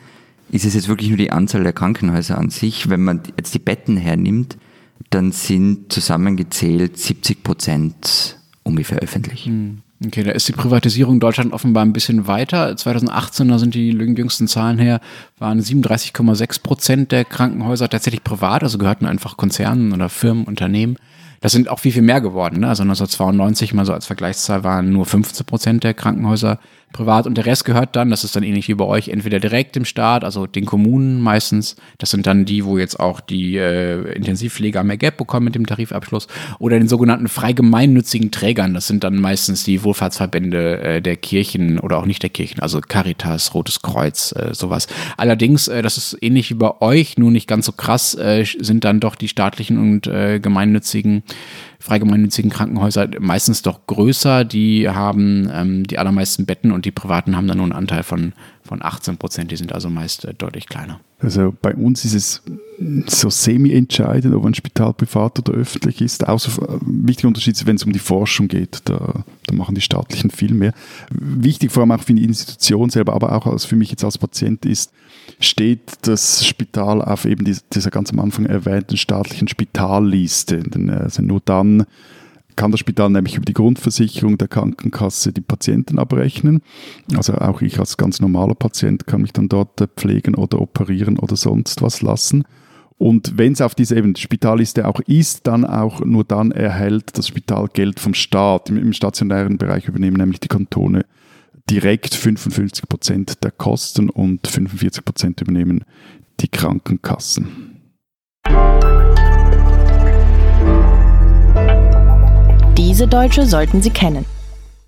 ist es jetzt wirklich nur die Anzahl der Krankenhäuser an sich. Wenn man jetzt die Betten hernimmt, dann sind zusammengezählt 70 Prozent ungefähr öffentlich. Hm. Okay, da ist die Privatisierung in Deutschland offenbar ein bisschen weiter. 2018, da sind die jüngsten Zahlen her, waren 37,6 Prozent der Krankenhäuser tatsächlich privat, also gehörten einfach Konzernen oder Firmen, Unternehmen. Das sind auch viel, viel mehr geworden. Ne? Also 1992 mal so als Vergleichszahl waren nur 15 Prozent der Krankenhäuser privat und der Rest gehört dann, das ist dann ähnlich wie bei euch, entweder direkt dem Staat, also den Kommunen meistens. Das sind dann die, wo jetzt auch die äh, Intensivpfleger mehr Geld bekommen mit dem Tarifabschluss oder den sogenannten frei gemeinnützigen Trägern. Das sind dann meistens die Wohlfahrtsverbände äh, der Kirchen oder auch nicht der Kirchen, also Caritas, Rotes Kreuz, äh, sowas. Allerdings, äh, das ist ähnlich wie bei euch, nur nicht ganz so krass, äh, sind dann doch die staatlichen und äh, gemeinnützigen freigemeinnützigen Krankenhäuser meistens doch größer. Die haben ähm, die allermeisten Betten und die privaten haben dann nur einen Anteil von, von 18 Prozent. Die sind also meist äh, deutlich kleiner. Also bei uns ist es so semi-entscheidend, ob ein Spital privat oder öffentlich ist. Außer äh, wichtiger Unterschied ist, wenn es um die Forschung geht. Da, da, machen die staatlichen viel mehr. Wichtig vor allem auch für die Institution selber, aber auch als für mich jetzt als Patient ist, steht das Spital auf eben dieser ganz am Anfang erwähnten staatlichen Spitalliste. Denn, also nur dann kann das Spital nämlich über die Grundversicherung der Krankenkasse die Patienten abrechnen. Also auch ich als ganz normaler Patient kann mich dann dort pflegen oder operieren oder sonst was lassen. Und wenn es auf dieser eben Spitalliste auch ist, dann auch nur dann erhält das Spital Geld vom Staat. Im, im stationären Bereich übernehmen nämlich die Kantone direkt 55 Prozent der Kosten und 45 Prozent übernehmen die Krankenkassen. Diese Deutsche sollten Sie kennen.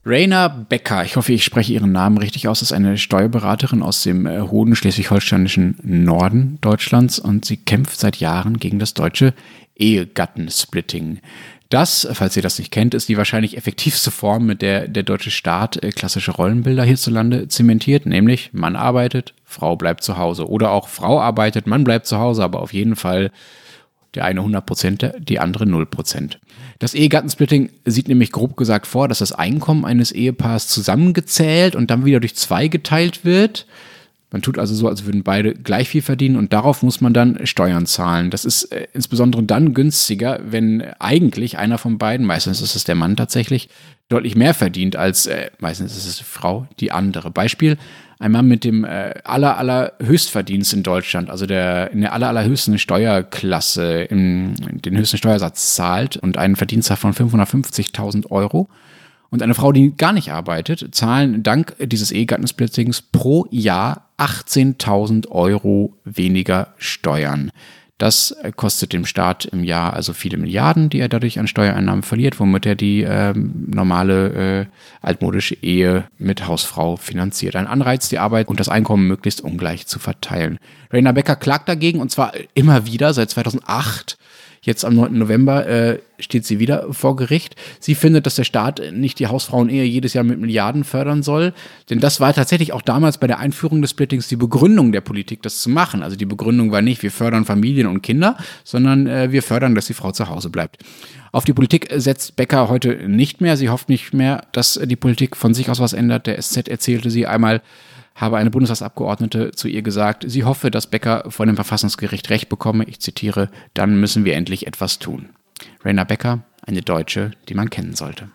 Raina Becker, ich hoffe, ich spreche Ihren Namen richtig aus, ist eine Steuerberaterin aus dem äh, hohen schleswig-holsteinischen Norden Deutschlands und sie kämpft seit Jahren gegen das deutsche Ehegattensplitting. Das, falls ihr das nicht kennt, ist die wahrscheinlich effektivste Form, mit der der deutsche Staat äh, klassische Rollenbilder hierzulande zementiert, nämlich Mann arbeitet, Frau bleibt zu Hause. Oder auch Frau arbeitet, Mann bleibt zu Hause, aber auf jeden Fall der eine 100 Prozent, die andere 0 Prozent. Das Ehegattensplitting sieht nämlich grob gesagt vor, dass das Einkommen eines Ehepaars zusammengezählt und dann wieder durch zwei geteilt wird. Man tut also so, als würden beide gleich viel verdienen und darauf muss man dann Steuern zahlen. Das ist äh, insbesondere dann günstiger, wenn eigentlich einer von beiden, meistens ist es der Mann tatsächlich, deutlich mehr verdient als, äh, meistens ist es die Frau, die andere. Beispiel, ein Mann mit dem äh, aller, aller Höchstverdienst in Deutschland, also der in der aller, allerhöchsten Steuerklasse, im, den höchsten Steuersatz zahlt und einen Verdienst hat von 550.000 Euro. Und eine Frau, die gar nicht arbeitet, zahlen dank dieses Ehegattensplittings pro Jahr 18.000 Euro weniger Steuern. Das kostet dem Staat im Jahr also viele Milliarden, die er dadurch an Steuereinnahmen verliert, womit er die ähm, normale äh, altmodische Ehe mit Hausfrau finanziert. Ein Anreiz, die Arbeit und das Einkommen möglichst ungleich zu verteilen. Rainer Becker klagt dagegen und zwar immer wieder seit 2008 Jetzt am 9. November äh, steht sie wieder vor Gericht. Sie findet, dass der Staat nicht die Hausfrauenehe jedes Jahr mit Milliarden fördern soll. Denn das war tatsächlich auch damals bei der Einführung des Splittings die Begründung der Politik, das zu machen. Also die Begründung war nicht, wir fördern Familien und Kinder, sondern äh, wir fördern, dass die Frau zu Hause bleibt. Auf die Politik setzt Becker heute nicht mehr. Sie hofft nicht mehr, dass die Politik von sich aus was ändert. Der SZ erzählte sie einmal, habe eine Bundestagsabgeordnete zu ihr gesagt, sie hoffe, dass Becker vor dem Verfassungsgericht Recht bekomme. Ich zitiere, dann müssen wir endlich etwas tun. Rainer Becker, eine Deutsche, die man kennen sollte.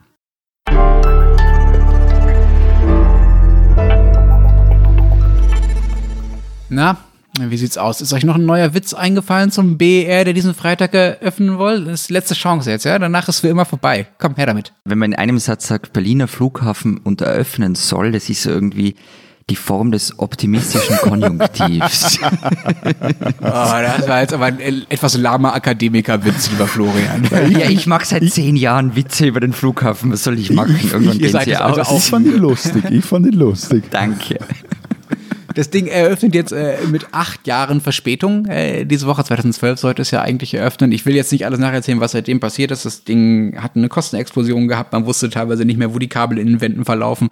Na, wie sieht's aus? Ist euch noch ein neuer Witz eingefallen zum BER, der diesen Freitag eröffnen will? Das ist die letzte Chance jetzt, ja? Danach ist für immer vorbei. Komm, her damit. Wenn man in einem Satz sagt, Berliner Flughafen und eröffnen soll, das ist irgendwie die Form des optimistischen Konjunktivs. oh, das war jetzt aber ein etwas lahmer Akademiker-Witz, lieber Florian. Ja, ich mache seit zehn Jahren Witze über den Flughafen. Was soll ich machen? Irgendwann ich, gehen sie also aus. Ich fand ihn lustig. Ich fand ihn lustig. Danke. Das Ding eröffnet jetzt äh, mit acht Jahren Verspätung. Äh, diese Woche 2012 sollte es ja eigentlich eröffnen. Ich will jetzt nicht alles nacherzählen, was seitdem passiert ist. Das Ding hat eine Kostenexplosion gehabt. Man wusste teilweise nicht mehr, wo die Kabel in den Wänden verlaufen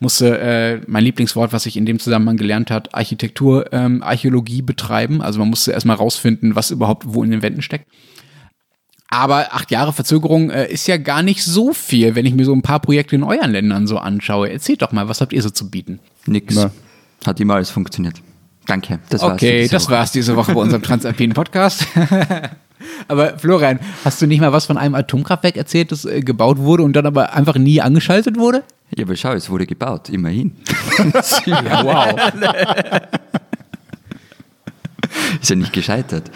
musste äh, mein Lieblingswort, was ich in dem Zusammenhang gelernt hat, Architektur, ähm, Archäologie betreiben. Also man musste erstmal rausfinden, was überhaupt wo in den Wänden steckt. Aber acht Jahre Verzögerung äh, ist ja gar nicht so viel, wenn ich mir so ein paar Projekte in euren Ländern so anschaue. Erzählt doch mal, was habt ihr so zu bieten? Nix. Na. Hat immer alles funktioniert. Danke. Das war's okay, das Woche. war's diese Woche bei unserem Transalpinen Podcast. aber Florian, hast du nicht mal was von einem Atomkraftwerk erzählt, das äh, gebaut wurde und dann aber einfach nie angeschaltet wurde? Ja, aber schau, es wurde gebaut, immerhin. ja, wow. Ist ja nicht gescheitert.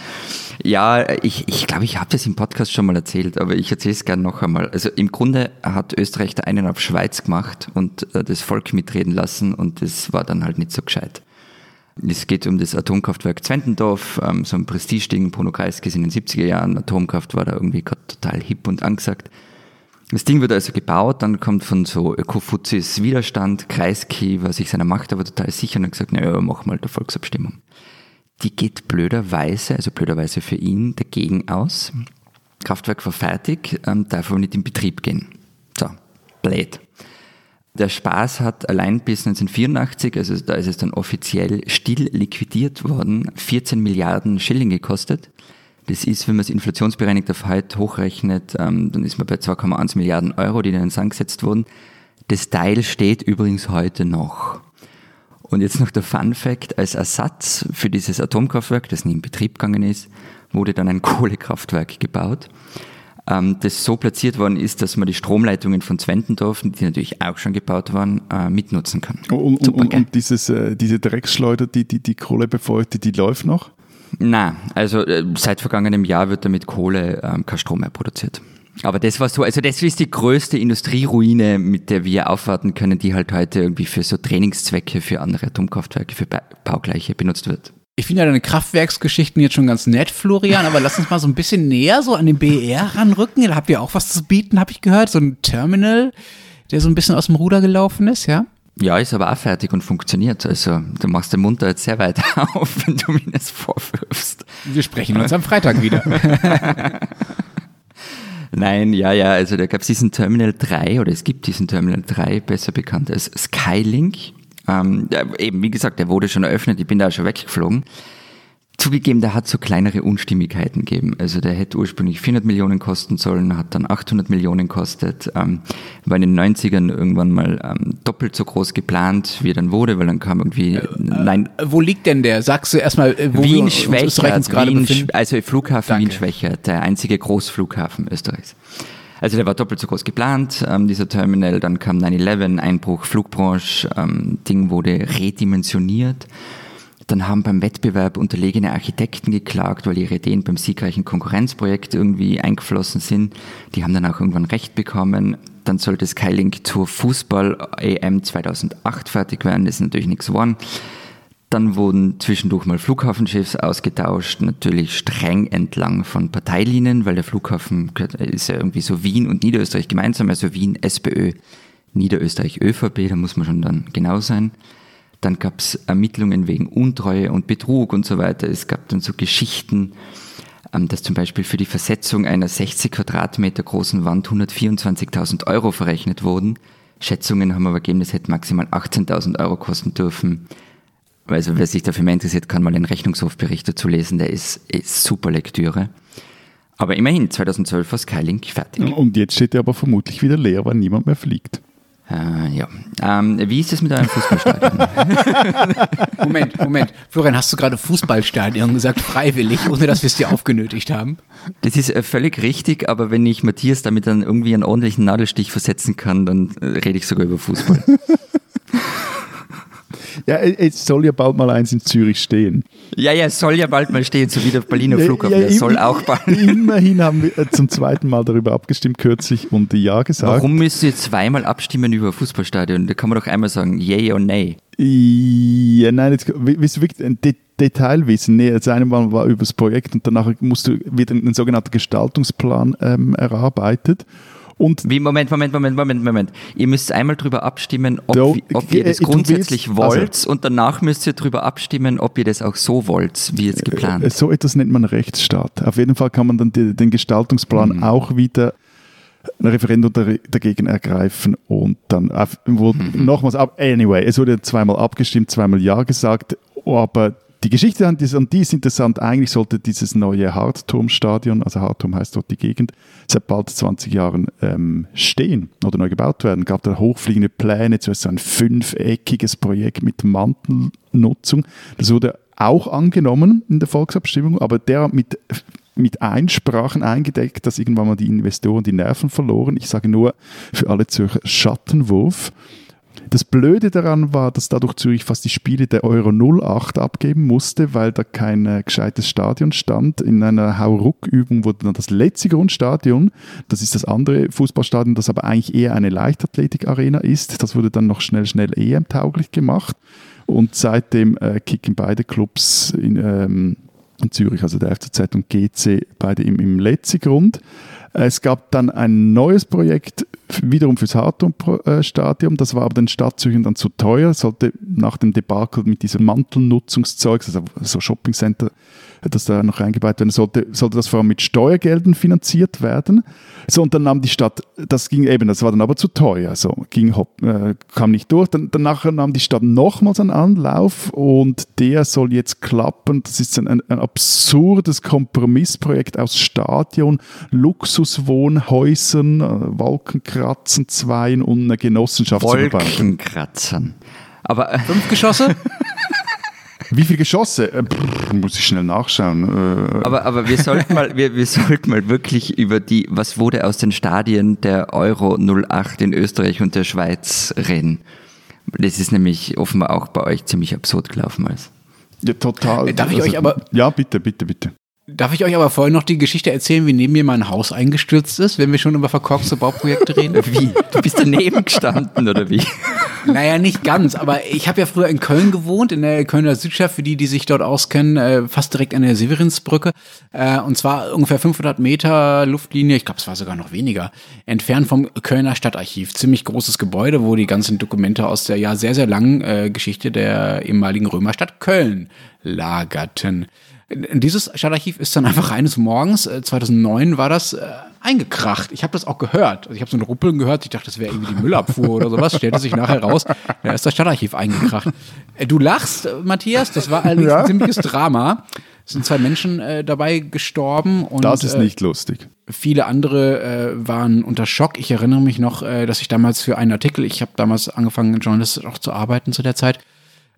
Ja, ich, ich glaube, ich habe das im Podcast schon mal erzählt, aber ich erzähle es gerne noch einmal. Also im Grunde hat Österreich da einen auf Schweiz gemacht und äh, das Volk mitreden lassen und das war dann halt nicht so gescheit. Es geht um das Atomkraftwerk Zwentendorf, ähm, so ein Prestigeding, Bruno Kreisky in den 70er Jahren, Atomkraft war da irgendwie gerade total hip und angesagt. Das Ding wird also gebaut, dann kommt von so Ökofuzis Widerstand, Kreisky war sich seiner Macht aber total sicher und hat gesagt, naja, mach mal eine Volksabstimmung. Die geht blöderweise, also blöderweise für ihn, dagegen aus. Kraftwerk war fertig, ähm, darf aber nicht in Betrieb gehen. So, blöd. Der Spaß hat allein bis 1984, also da ist es dann offiziell still liquidiert worden, 14 Milliarden Schilling gekostet. Das ist, wenn man es inflationsbereinigt auf heute hochrechnet, ähm, dann ist man bei 2,1 Milliarden Euro, die in den Sand gesetzt wurden. Das Teil steht übrigens heute noch. Und jetzt noch der Fun Fact, als Ersatz für dieses Atomkraftwerk, das nie in Betrieb gegangen ist, wurde dann ein Kohlekraftwerk gebaut, ähm, das so platziert worden ist, dass man die Stromleitungen von Zwentendorf, die natürlich auch schon gebaut waren, äh, mitnutzen kann. Und, Super, und, und dieses, äh, diese Drecksschleuder, die, die, die Kohle befeuchtet, die läuft noch? Na, also äh, seit vergangenem Jahr wird damit Kohle ähm, kein Strom mehr produziert. Aber das war so, also das ist die größte Industrieruine, mit der wir aufwarten können, die halt heute irgendwie für so Trainingszwecke für andere Atomkraftwerke, für Baugleiche benutzt wird. Ich finde ja deine Kraftwerksgeschichten jetzt schon ganz nett, Florian, aber lass uns mal so ein bisschen näher so an den BR ranrücken. Da habt ihr auch was zu bieten, habe ich gehört. So ein Terminal, der so ein bisschen aus dem Ruder gelaufen ist, ja? Ja, ist aber auch fertig und funktioniert. Also du machst den Mund da jetzt sehr weit auf, wenn du mir das vorwirfst. Wir sprechen uns am Freitag wieder. Nein, ja, ja, also da gab es diesen Terminal 3 oder es gibt diesen Terminal 3, besser bekannt als Skylink. Ähm, eben, wie gesagt, der wurde schon eröffnet, ich bin da schon weggeflogen. Zugegeben, der hat so kleinere Unstimmigkeiten gegeben. Also der hätte ursprünglich 400 Millionen kosten sollen, hat dann 800 Millionen kostet, ähm, war in den 90ern irgendwann mal ähm, doppelt so groß geplant, wie er dann wurde, weil dann kam irgendwie, äh, nein. Äh, wo liegt denn der? Sagst du erstmal, äh, wo Wien Schwächert, Wien, also Flughafen Danke. Wien Schwächert, der einzige Großflughafen Österreichs. Also der war doppelt so groß geplant, ähm, dieser Terminal. Dann kam 9-11, Einbruch, Flugbranche, ähm, Ding wurde redimensioniert. Dann haben beim Wettbewerb unterlegene Architekten geklagt, weil ihre Ideen beim siegreichen Konkurrenzprojekt irgendwie eingeflossen sind. Die haben dann auch irgendwann Recht bekommen. Dann sollte Skylink zur Fußball-EM 2008 fertig werden. Das ist natürlich nichts geworden. Dann wurden zwischendurch mal Flughafenchefs ausgetauscht, natürlich streng entlang von Parteilinien, weil der Flughafen ist ja irgendwie so Wien und Niederösterreich gemeinsam, also Wien SPÖ, Niederösterreich ÖVP, da muss man schon dann genau sein. Dann gab es Ermittlungen wegen Untreue und Betrug und so weiter. Es gab dann so Geschichten, ähm, dass zum Beispiel für die Versetzung einer 60 Quadratmeter großen Wand 124.000 Euro verrechnet wurden. Schätzungen haben aber gegeben, das hätte maximal 18.000 Euro kosten dürfen. Also wer sich dafür mehr interessiert, kann mal den Rechnungshofbericht dazu lesen, der ist, ist super Lektüre. Aber immerhin, 2012 war Skylink fertig. Und jetzt steht er aber vermutlich wieder leer, weil niemand mehr fliegt. Äh, ja. Ähm, wie ist es mit einem Fußballstadion? Moment, Moment. Florian, hast du gerade Fußballstadion gesagt, freiwillig, ohne dass wir es dir aufgenötigt haben? Das ist äh, völlig richtig, aber wenn ich Matthias damit dann irgendwie einen ordentlichen Nadelstich versetzen kann, dann äh, rede ich sogar über Fußball. Ja, es soll ja bald mal eins in Zürich stehen. Ja, ja, es soll ja bald mal stehen, so wie der Berliner Flughafen. Ja, ja, soll auch bald. Immerhin haben wir äh, zum zweiten Mal darüber abgestimmt kürzlich und Ja gesagt. Warum müsst ihr zweimal abstimmen über Fußballstadion? Da kann man doch einmal sagen, yay oder nay. Ja, nein, jetzt willst du wirklich ein De Detail wissen? Nee, das eine Mal war über das Projekt und danach musst du wieder einen sogenannten Gestaltungsplan ähm, erarbeitet. Und Wie, Moment, Moment, Moment, Moment, Moment. Ihr müsst einmal darüber abstimmen, ob, do, ob ihr das grundsätzlich willst, wollt also, und danach müsst ihr darüber abstimmen, ob ihr das auch so wollt, wie jetzt geplant. Äh, so etwas nennt man Rechtsstaat. Auf jeden Fall kann man dann die, den Gestaltungsplan mhm. auch wieder ein Referendum dagegen ergreifen und dann wurde mhm. nochmals ab. Anyway, es wurde zweimal abgestimmt, zweimal Ja gesagt, aber die Geschichte an die, ist interessant. Eigentlich sollte dieses neue Hartturmstadion, also Hartturm heißt dort die Gegend, seit bald 20 Jahren ähm, stehen oder neu gebaut werden. Gab da hochfliegende Pläne, zuerst so ein fünfeckiges Projekt mit Mantelnutzung. Das wurde auch angenommen in der Volksabstimmung, aber der mit mit Einsprachen eingedeckt, dass irgendwann mal die Investoren die Nerven verloren. Ich sage nur für alle Zürcher Schattenwurf. Das Blöde daran war, dass dadurch Zürich fast die Spiele der Euro 08 abgeben musste, weil da kein äh, gescheites Stadion stand. In einer Hauruck-Übung wurde dann das letzte Grundstadion, das ist das andere Fußballstadion, das aber eigentlich eher eine Leichtathletik-Arena ist. Das wurde dann noch schnell, schnell EM-tauglich gemacht. Und seitdem äh, kicken beide Clubs in, ähm, in Zürich, also der FCZ und GC, beide im, im Letzigrund. Es gab dann ein neues Projekt wiederum fürs Hartum-Stadion. Das war aber den Stadtzügen dann zu teuer. Sollte nach dem Debakel mit diesem Mantelnutzungszeug, also so Shoppingcenter, das da noch eingebaut werden sollte, sollte das vor allem mit Steuergeldern finanziert werden. So, und dann nahm die Stadt, das ging eben, das war dann aber zu teuer, so, ging, äh, kam nicht durch. Dann, danach nahm die Stadt nochmals einen Anlauf und der soll jetzt klappen. Das ist ein, ein, ein absurdes Kompromissprojekt aus Stadion, Luxuswohnhäusern, äh, Wolkenkratzen, Zweien und einer Genossenschaft. Wolkenkratzen. Aber äh, fünf Geschosse? Wie viel Geschosse? Äh, muss ich schnell nachschauen. Äh, aber, aber wir sollten mal, wir, wir sollten mal wirklich über die, was wurde aus den Stadien der Euro 08 in Österreich und der Schweiz reden. Das ist nämlich offenbar auch bei euch ziemlich absurd gelaufen alles. Ja, total. Darf ich also, euch aber. Ja, bitte, bitte, bitte. Darf ich euch aber vorher noch die Geschichte erzählen, wie neben mir mein Haus eingestürzt ist, wenn wir schon über verkorkste Bauprojekte reden? Wie? Du bist daneben gestanden oder wie? Naja, nicht ganz, aber ich habe ja früher in Köln gewohnt, in der Kölner Südschaft, für die, die sich dort auskennen, äh, fast direkt an der Severinsbrücke. Äh, und zwar ungefähr 500 Meter Luftlinie, ich glaube, es war sogar noch weniger, entfernt vom Kölner Stadtarchiv. Ziemlich großes Gebäude, wo die ganzen Dokumente aus der ja sehr, sehr langen äh, Geschichte der ehemaligen Römerstadt Köln lagerten. Dieses Stadtarchiv ist dann einfach eines Morgens, 2009 äh, war das, äh, eingekracht. Ich habe das auch gehört. Also ich habe so ein Ruppeln gehört. Ich dachte, das wäre irgendwie die Müllabfuhr oder sowas. Stellte sich nachher raus, da ist das Stadtarchiv eingekracht. Äh, du lachst, Matthias. Das war allerdings ja? ein ziemliches Drama. Es sind zwei Menschen äh, dabei gestorben. Und, das ist nicht äh, lustig. Viele andere äh, waren unter Schock. Ich erinnere mich noch, äh, dass ich damals für einen Artikel, ich habe damals angefangen, Journalist auch zu arbeiten zu der Zeit,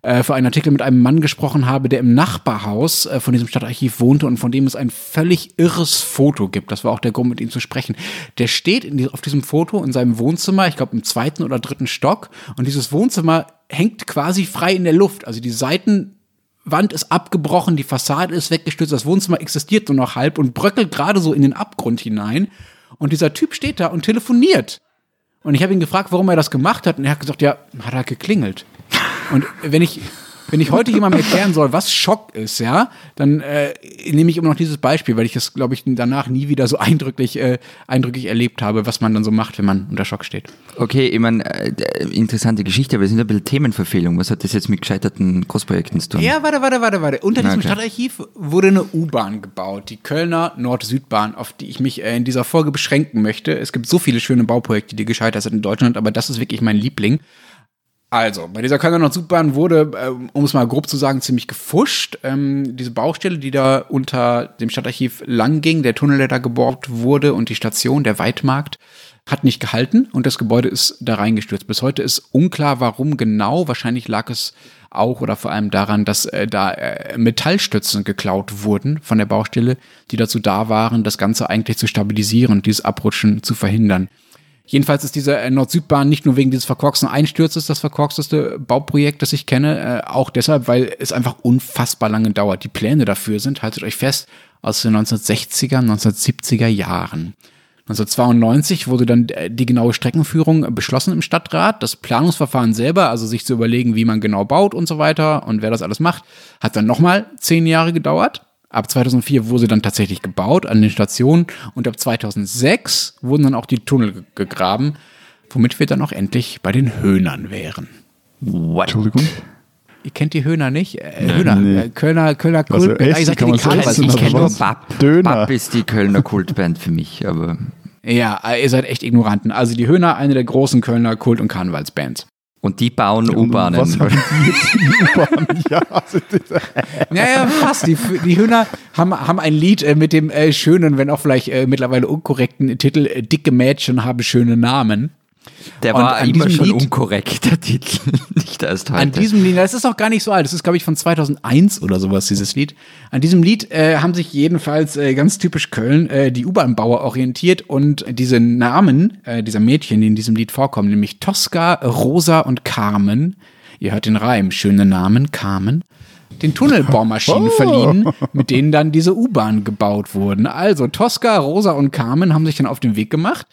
äh, für einen Artikel mit einem Mann gesprochen habe, der im Nachbarhaus äh, von diesem Stadtarchiv wohnte und von dem es ein völlig irres Foto gibt. Das war auch der Grund, mit ihm zu sprechen. Der steht die, auf diesem Foto in seinem Wohnzimmer, ich glaube im zweiten oder dritten Stock. Und dieses Wohnzimmer hängt quasi frei in der Luft. Also die Seitenwand ist abgebrochen, die Fassade ist weggestürzt, das Wohnzimmer existiert nur noch halb und bröckelt gerade so in den Abgrund hinein. Und dieser Typ steht da und telefoniert. Und ich habe ihn gefragt, warum er das gemacht hat. Und er hat gesagt, ja, hat er geklingelt. Und wenn ich, wenn ich heute jemandem erklären soll, was Schock ist, ja, dann äh, nehme ich immer noch dieses Beispiel, weil ich das, glaube ich, danach nie wieder so eindrücklich, äh, eindrücklich erlebt habe, was man dann so macht, wenn man unter Schock steht. Okay, ich meine, äh, interessante Geschichte, aber wir sind ein bisschen Themenverfehlung. Was hat das jetzt mit gescheiterten Großprojekten zu tun? Ja, warte, warte, warte, warte. Unter diesem Okay. Stadtarchiv wurde eine U-Bahn gebaut, die Kölner Nord-Süd-Bahn, auf die ich mich äh, in dieser Folge beschränken möchte. Es gibt so viele schöne Bauprojekte, die gescheitert sind in Deutschland, aber das ist wirklich mein Liebling. Also, bei dieser Kölner Nord-Süd-Bahn wurde, ähm, um es mal grob zu sagen, ziemlich gefuscht. Ähm, diese Baustelle, die da unter dem Stadtarchiv lang ging, der Tunnel, der da gebohrt wurde und die Station, der Weitmarkt, hat nicht gehalten und das Gebäude ist da reingestürzt. Bis heute ist unklar, warum genau. Wahrscheinlich lag es auch oder vor allem daran, dass äh, da äh, Metallstützen geklaut wurden von der Baustelle, die dazu da waren, das Ganze eigentlich zu stabilisieren dieses Abrutschen zu verhindern. Jedenfalls ist diese äh, Nord-Süd-Bahn nicht nur wegen dieses verkorksten Einsturzes das verkorksteste Bauprojekt, das ich kenne, äh, auch deshalb, weil es einfach unfassbar lange dauert. Die Pläne dafür sind, haltet euch fest, aus den 1960er, 1970er Jahren. 1992 wurde dann äh, die genaue Streckenführung beschlossen im Stadtrat. Das Planungsverfahren selber, also sich zu überlegen, wie man genau baut und so weiter und wer das alles macht, hat dann nochmal zehn Jahre gedauert. Ab 2004 wurde dann tatsächlich gebaut an den Stationen und ab 2006 wurden dann auch die Tunnel ge- gegraben, womit wir dann auch endlich bei den Höhnern wären. What? Entschuldigung. Ihr kennt die Höhner nicht? Äh, Höhner, Nee. äh, Kölner, Kölner Also Kult. essen ich kann die Karneval- essen, Ich kenne nur? Bab. Döner. Bab ist die Kölner Kultband für mich, aber Ja, äh, ihr seid echt Ignoranten. Also die Höhner, eine der großen Kölner Kult- und Karnevalsbands. Und die bauen U-Bahnen. Was haben die jetzt in die U-Bahn? ja, also das, Ja, ja, fast. Die, die Höhner haben, haben ein Lied äh, mit dem äh, schönen, wenn auch vielleicht äh, mittlerweile unkorrekten Titel äh, Dicke Mädchen haben schöne Namen. Der Und war an immer diesem schon Lied- unkorrekt, der Titel. Nicht erst heute. An diesem Lied, das ist auch gar nicht so alt, das ist, glaube ich, von 2001 oder sowas, dieses Lied. An diesem Lied äh, haben sich jedenfalls äh, ganz typisch Köln äh, die U-Bahn-Bauer orientiert und diese Namen äh, dieser Mädchen, die in diesem Lied vorkommen, nämlich Tosca, Rosa und Carmen, ihr hört den Reim, schöne Namen, Carmen, den Tunnelbaumaschinen verliehen, mit denen dann diese U-Bahn gebaut wurden. Also Tosca, Rosa und Carmen haben sich dann auf den Weg gemacht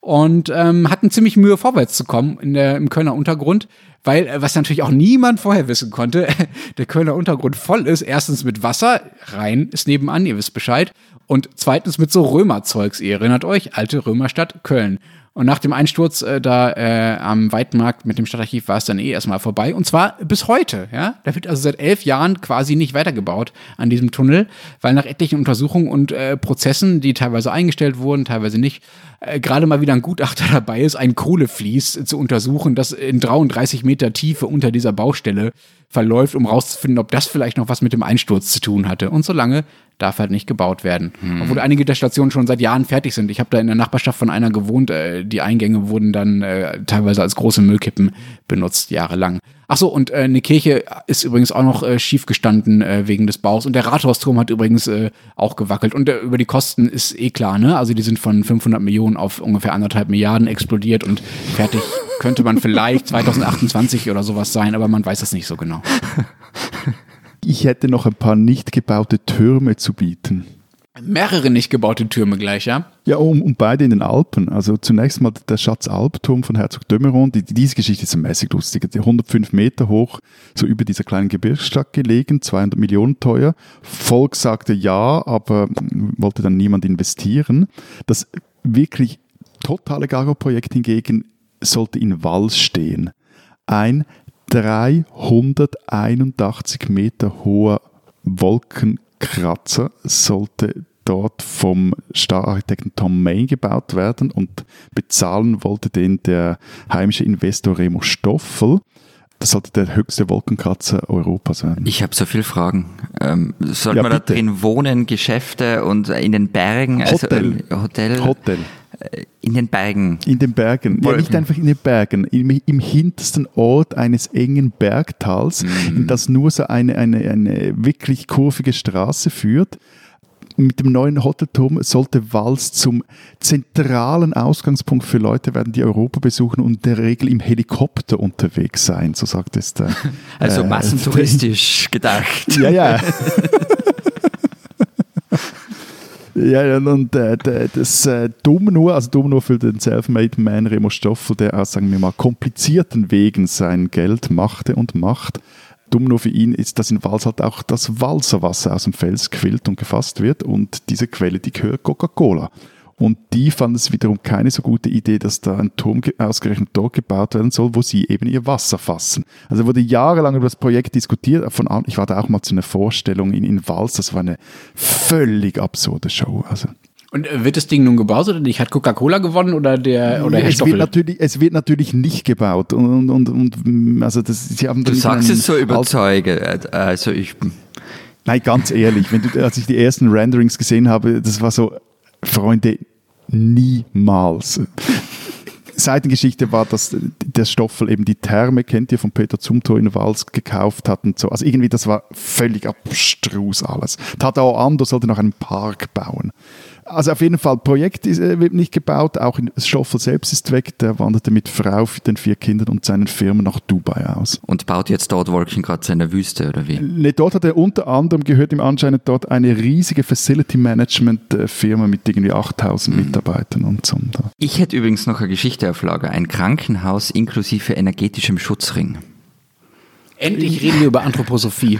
und ähm, hatten ziemlich Mühe, vorwärts zu kommen in der, im Kölner Untergrund, weil, äh, was natürlich auch niemand vorher wissen konnte, der Kölner Untergrund voll ist. Erstens mit Wasser, Rhein ist nebenan, ihr wisst Bescheid. Und zweitens mit so Römerzeugs. Ihr erinnert euch, alte Römerstadt Köln. Und nach dem Einsturz äh, da äh, am Weitmarkt mit dem Stadtarchiv war es dann eh erstmal vorbei. Und zwar bis heute. Ja? Da wird also seit elf Jahren quasi nicht weitergebaut an diesem Tunnel, weil nach etlichen Untersuchungen und äh, Prozessen, die teilweise eingestellt wurden, teilweise nicht, äh, gerade mal wieder ein Gutachter dabei ist, ein Kohleflies zu untersuchen, das in 33 Meter Tiefe unter dieser Baustelle verläuft, um rauszufinden, ob das vielleicht noch was mit dem Einsturz zu tun hatte. Und solange darf halt nicht gebaut werden. Obwohl einige der Stationen schon seit Jahren fertig sind. Ich habe da in der Nachbarschaft von einer gewohnt. Äh, die Eingänge wurden dann äh, teilweise als große Müllkippen benutzt, jahrelang. Ach so, und äh, eine Kirche ist übrigens auch noch äh, schief gestanden äh, wegen des Baus. Und der Rathausturm hat übrigens äh, auch gewackelt. Und äh, über die Kosten ist eh klar, ne? Also die sind von 500 Millionen auf ungefähr anderthalb Milliarden explodiert und fertig könnte man vielleicht 2028 oder sowas sein, aber man weiß das nicht so genau. ich hätte noch ein paar nicht gebaute Türme zu bieten. Mehrere nicht gebaute Türme gleich, ja? Ja, um, um beide in den Alpen. Also zunächst mal der Schatz Alpturm von Herzog Dömeron. Die, diese Geschichte ist mäßig lustig. Die 105 Meter hoch, so über dieser kleinen Gebirgsstadt gelegen, 200 Millionen teuer. Volk sagte ja, aber mm, wollte dann niemand investieren. Das wirklich totale Garo-Projekt hingegen sollte in Wals stehen. Ein 381 Meter hoher Wolkenkratzer sollte dort vom Stararchitekten Tom May gebaut werden und bezahlen wollte den der heimische Investor Remo Stoffel. Das sollte der höchste Wolkenkratzer Europas sein. Ich habe so viele Fragen. Ähm, sollte Ja, man da bitte. drin wohnen, Geschäfte und in den Bergen? Also, Hotel. äh, Hotel. Hotel. Äh, in den Bergen. In den Bergen. Ja, Wolken. nicht einfach in den Bergen, im, im hintersten Ort eines engen Bergtals, in das nur so eine, eine, eine wirklich kurvige Straße führt. Mit dem neuen Hotelturm sollte Wals zum zentralen Ausgangspunkt für Leute werden, die Europa besuchen und in der Regel im Helikopter unterwegs sein, so sagt es der. Also äh, massentouristisch gedacht. Ja, ja. Ja, und äh, das äh, Dumme nur, also dumm nur für den Selfmade Man Remo Stoffel, der aus, sagen wir mal, komplizierten Wegen sein Geld machte und macht. Dumm nur für ihn ist, dass in Wals halt auch das Walserwasser aus dem Fels quillt und gefasst wird und diese Quelle, die gehört Coca-Cola. Und die fanden es wiederum keine so gute Idee, dass da ein Turm ge- ausgerechnet dort gebaut werden soll, wo sie eben ihr Wasser fassen. Also wurde jahrelang über das Projekt diskutiert. Von, ich war da auch mal zu einer Vorstellung in, in Wals. Das war eine völlig absurde Show. Also Und äh, wird das Ding nun gebaut oder nicht? Hat Coca-Cola gewonnen oder der oder Herr es, wird natürlich, es wird natürlich nicht gebaut. Und, und, und, und also das, sie haben Du sagst es so Alt- überzeugend. Also ich, Nein, ganz ehrlich, wenn du, als ich die ersten Renderings gesehen habe, das war so, Freunde, niemals. Seitengeschichte war, dass der Stoffel eben die Therme, kennt ihr, von Peter Zumthor in Wals gekauft hat und so. Also irgendwie, das war völlig abstrus alles. Tadao Ando sollte noch einen Park bauen. Also auf jeden Fall, Projekt ist, äh, wird nicht gebaut, auch in, Stoffel selbst ist weg, der wanderte mit Frau, den vier Kindern und seinen Firmen nach Dubai aus. und baut jetzt dort Wolkenkratzer in der Wüste, oder wie? Ne, dort hat er unter anderem, gehört ihm anscheinend dort eine riesige Facility Management äh, Firma mit irgendwie 8000 Mitarbeitern und so. Ich hätte übrigens noch eine Geschichte auf Lager. Ein Krankenhaus inklusive energetischem Schutzring. Endlich reden wir über Anthroposophie.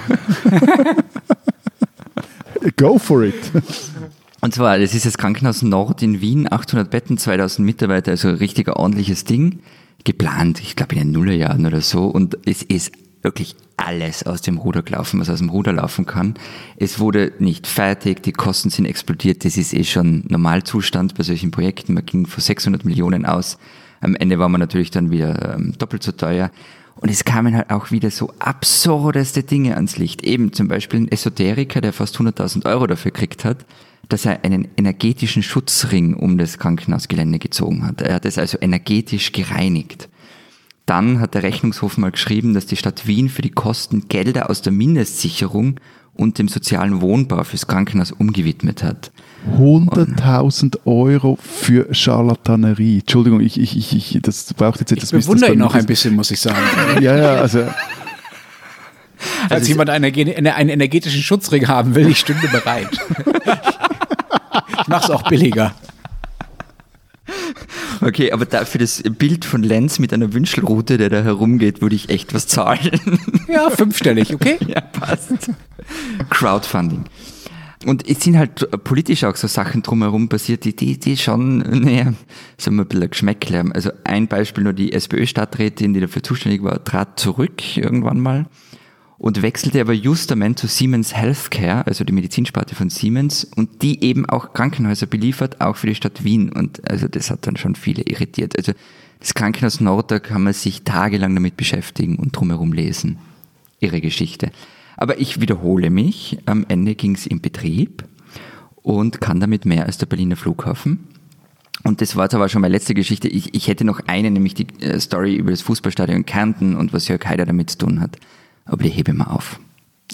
Go for it! Und zwar, das ist das Krankenhaus Nord in Wien, 800 Betten, 2000 Mitarbeiter, also ein richtiger ordentliches Ding. Geplant, ich glaube in den Nullerjahren oder so. Und es ist wirklich alles aus dem Ruder gelaufen, was aus dem Ruder laufen kann. Es wurde nicht fertig, die Kosten sind explodiert. Das ist eh schon Normalzustand bei solchen Projekten. Man ging von 600 Millionen aus. Am Ende war man natürlich dann wieder ähm, doppelt so teuer. Und es kamen halt auch wieder so absurdeste Dinge ans Licht. Eben zum Beispiel ein Esoteriker, der fast 100.000 Euro dafür gekriegt hat, dass er einen energetischen Schutzring um das Krankenhausgelände gezogen hat. Er hat es also energetisch gereinigt. Dann hat der Rechnungshof mal geschrieben, dass die Stadt Wien für die Kosten Gelder aus der Mindestsicherung und dem sozialen Wohnbau fürs Krankenhaus umgewidmet hat. 100.000 Euro für Charlatanerie. Entschuldigung, ich, ich, ich, ich das braucht jetzt etwas. Ich bewundere ihn auch ein bisschen, muss ich sagen. Ja, ja, also Als jemand einen, einen energetischen Schutzring haben will, ich stünde bereit. mach's auch billiger. Okay, aber dafür das Bild von Lenz mit einer Wünschelrute, der da herumgeht, würde ich echt was zahlen. Ja, fünfstellig, okay? ja, passt. Crowdfunding. Und es sind halt politisch auch so Sachen drumherum passiert, die, die, die schon, naja, sagen wir ein bisschen Geschmäckle haben. Also ein Beispiel nur die SPÖ-Stadträtin, die dafür zuständig war, trat zurück irgendwann mal und wechselte aber justament zu Siemens Healthcare, also die Medizinsparte von Siemens, und die eben auch Krankenhäuser beliefert, auch für die Stadt Wien. Und also das hat dann schon viele irritiert. Also das Krankenhaus Nord, da kann man sich tagelang damit beschäftigen und drumherum lesen. Ihre Geschichte. Aber ich wiederhole mich, am Ende ging es in Betrieb und kann damit mehr als der Berliner Flughafen. Und das war aber schon meine letzte Geschichte. Ich, ich hätte noch eine, nämlich die äh, Story über das Fußballstadion Kärnten und was Jörg Haider damit zu tun hat. Aber die hebe ich mal auf.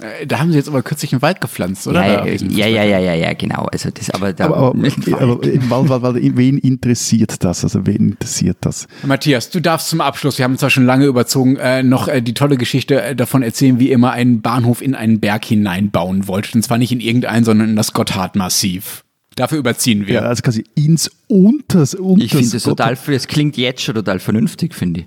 Äh, Da haben sie jetzt aber kürzlich einen Wald gepflanzt, oder? Ja, diesem ja, ja, ja, ja, ja, genau. Also das, aber da, aber, aber, aber weil, weil, weil, wen interessiert das? Also wen interessiert das? Matthias, du darfst zum Abschluss, wir haben zwar schon lange überzogen, äh, noch äh, die tolle Geschichte äh, davon erzählen, wie ihr mal einen Bahnhof in einen Berg hineinbauen wolltet. Und zwar nicht in irgendeinen, sondern in das Gotthardmassiv. Dafür überziehen wir. Ja, also quasi ins Unters, Unters ich finde es total, es klingt jetzt schon total vernünftig, finde ich.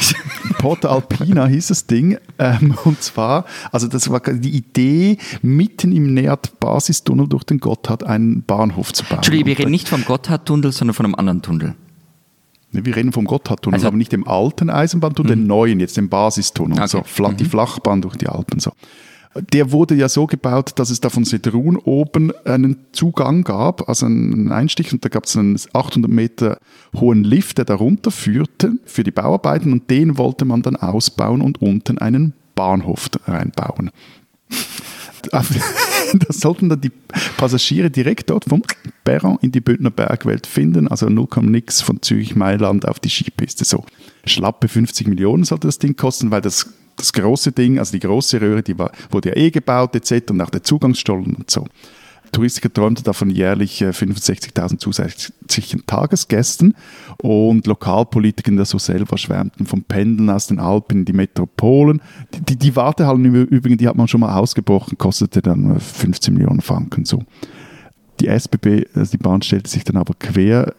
Porta Alpina hieß das Ding. Ähm, und zwar, also das war die Idee, mitten im Neat-Basistunnel durch den Gotthard einen Bahnhof zu bauen. Entschuldigung, wir reden nicht vom Gotthardtunnel, sondern von einem anderen Tunnel. Ne, Wir reden vom Gotthardtunnel, Also- aber nicht dem alten Eisenbahntunnel, den neuen, jetzt den Basistunnel, Okay. so fla die Flachbahn durch die Alpen. So. Der wurde ja so gebaut, dass es da von Sedrun oben einen Zugang gab, also einen Einstich, und da gab es einen 800 Meter hohen Lift, der da runterführte für die Bauarbeiten, und den wollte man dann ausbauen und unten einen Bahnhof reinbauen. da sollten dann die Passagiere direkt dort vom Perron in die Bündner Bergwelt finden, also 0, nix von Zürich-Mailand auf die Skipiste. So schlappe 50 Millionen sollte das Ding kosten, weil das, das große Ding, also die große Röhre, die war, wurde ja eh gebaut etc. und auch der Zugangsstollen und so. Touristiker träumte davon jährlich 65.000 äh, zusätzlichen Tagesgästen und Lokalpolitiker in der so selber schwärmten vom Pendeln aus den Alpen in die Metropolen. Die, die, die Wartehallen übrigens, die hat man schon mal ausgebrochen, kostete dann 15 Millionen Franken so. Die SBB, also die Bahn stellte sich dann aber quer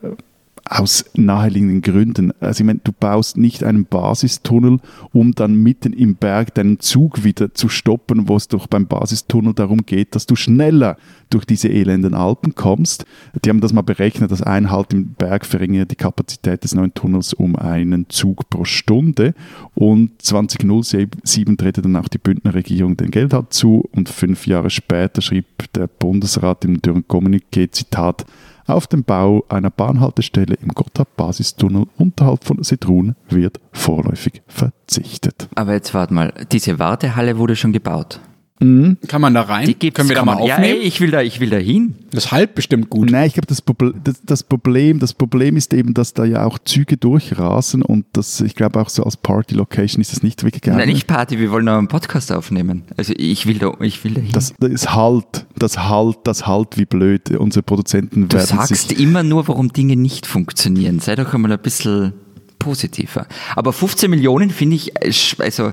aus naheliegenden Gründen. Also ich meine, du baust nicht einen Basistunnel, um dann mitten im Berg deinen Zug wieder zu stoppen, wo es doch beim Basistunnel darum geht, dass du schneller durch diese elenden Alpen kommst. Die haben das mal berechnet, dass ein Halt im Berg verringert die Kapazität des neuen Tunnels um einen Zug pro Stunde und 2007 drehte dann auch die Bündner Regierung den Geldhalt zu und fünf Jahre später schrieb der Bundesrat im Dürren Kommuniqué, Zitat, auf den Bau einer Bahnhaltestelle im Gotthard-Basistunnel unterhalb von Sedrun wird vorläufig verzichtet. Aber jetzt warte mal, diese Wartehalle wurde schon gebaut. Mhm. Kann man da rein? Die Können wir da mal man, ja, aufnehmen? ey, ich will da, ich will da hin. das halt bestimmt gut. Nein, ich glaube, das, das, das, Problem, das Problem ist eben, dass da ja auch Züge durchrasen und das, ich glaube auch so als Party-Location ist das nicht wirklich geeignet. Nein, nicht Party, wir wollen noch einen Podcast aufnehmen. Also ich will da, ich will da hin. Das, das ist halt, das halt, das halt wie blöd. Unsere Produzenten du werden sagst sich immer nur, warum Dinge nicht funktionieren. Sei doch einmal ein bisschen positiver. Aber 15 Millionen finde ich, äh, also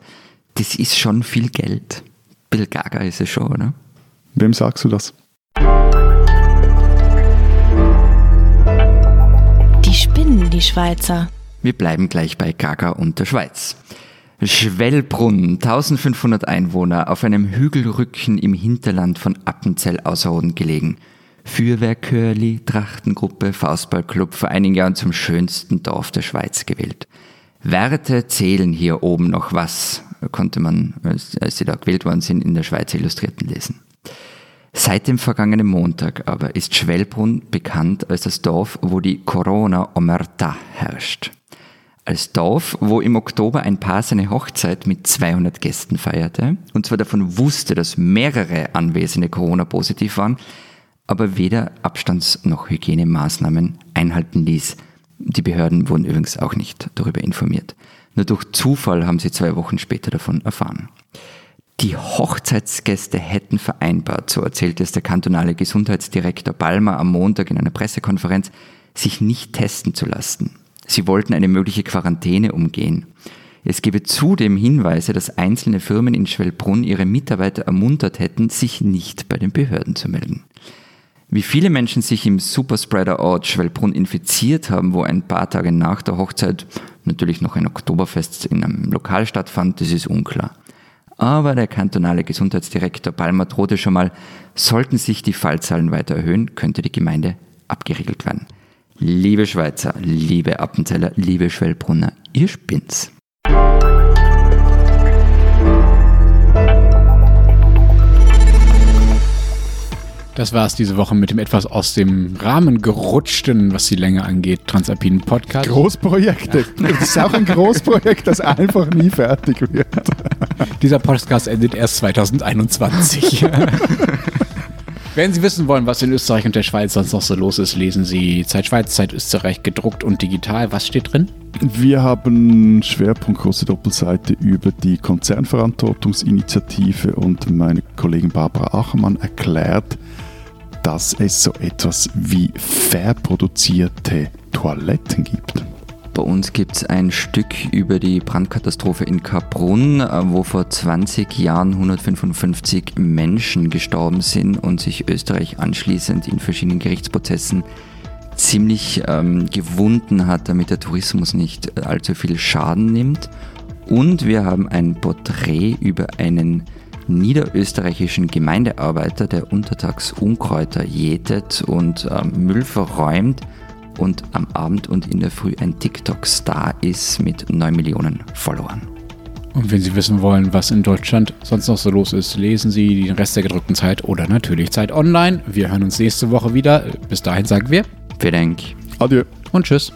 das ist schon viel Geld. Bill Gaga ist es schon, oder? Wem sagst du das? Die spinnen, die Schweizer. Wir bleiben gleich bei Gaga und der Schweiz. Schwellbrunn, 1500 Einwohner, auf einem Hügelrücken im Hinterland von Appenzell Ausserrhoden gelegen. Feuerwehrchörli, Trachtengruppe, Faustballclub vor einigen Jahren zum schönsten Dorf der Schweiz gewählt. Werte zählen hier oben noch was, konnte man, als als sie da gewählt worden sind, in der Schweizer Illustrierten lesen. Seit dem vergangenen Montag aber ist Schwellbrunn bekannt als das Dorf, wo die Corona-Omerta herrscht. Als Dorf, wo im Oktober ein Paar seine Hochzeit mit 200 Gästen feierte und zwar davon wusste, dass mehrere Anwesende Corona-positiv waren, aber weder Abstands- noch Hygienemaßnahmen einhalten ließ. Die Behörden wurden übrigens auch nicht darüber informiert. Nur durch Zufall haben sie zwei Wochen später davon erfahren. Die Hochzeitsgäste hätten vereinbart, so erzählte es der kantonale Gesundheitsdirektor Balmer am Montag in einer Pressekonferenz, sich nicht testen zu lassen. Sie wollten eine mögliche Quarantäne umgehen. Es gebe zudem Hinweise, dass einzelne Firmen in Schwellbrunn ihre Mitarbeiter ermuntert hätten, sich nicht bei den Behörden zu melden. Wie viele Menschen sich im Superspreader-Ort Schwellbrunn infiziert haben, wo ein paar Tage nach der Hochzeit natürlich noch ein Oktoberfest in einem Lokal stattfand, das ist unklar. Aber der kantonale Gesundheitsdirektor Palmer drohte schon mal, sollten sich die Fallzahlen weiter erhöhen, könnte die Gemeinde abgeriegelt werden. Liebe Schweizer, liebe Appenzeller, liebe Schwellbrunner, ihr spinnt's. Das war es diese Woche mit dem etwas aus dem Rahmen gerutschten, was die Länge angeht, Transalpinen Podcast. Großprojekte. Das ist auch ein Großprojekt, das einfach nie fertig wird. Dieser Podcast endet erst 2021. Wenn Sie wissen wollen, was in Österreich und der Schweiz sonst noch so los ist, lesen Sie Zeit Schweiz, Zeit Österreich gedruckt und digital. Was steht drin? Wir haben Schwerpunkt große Doppelseite über die Konzernverantwortungsinitiative und meine Kollegin Barbara Achermann erklärt, dass es so etwas wie verproduzierte Toiletten gibt. Bei uns gibt es ein Stück über die Brandkatastrophe in Kaprun, äh, wo vor 20 Jahren 155 Menschen gestorben sind und sich Österreich anschließend in verschiedenen Gerichtsprozessen ziemlich ähm, gewunden hat, damit der Tourismus nicht allzu viel Schaden nimmt. Und wir haben ein Porträt über einen niederösterreichischen Gemeindearbeiter, der untertags Unkräuter jätet und ähm, Müll verräumt und am Abend und in der Früh ein TikTok-Star ist mit 9 Millionen Followern. Und wenn Sie wissen wollen, was in Deutschland sonst noch so los ist, lesen Sie den Rest der gedruckten Zeit oder natürlich Zeit online. Wir hören uns nächste Woche wieder. Bis dahin sagen wir Vielen Dank. Adieu. und tschüss.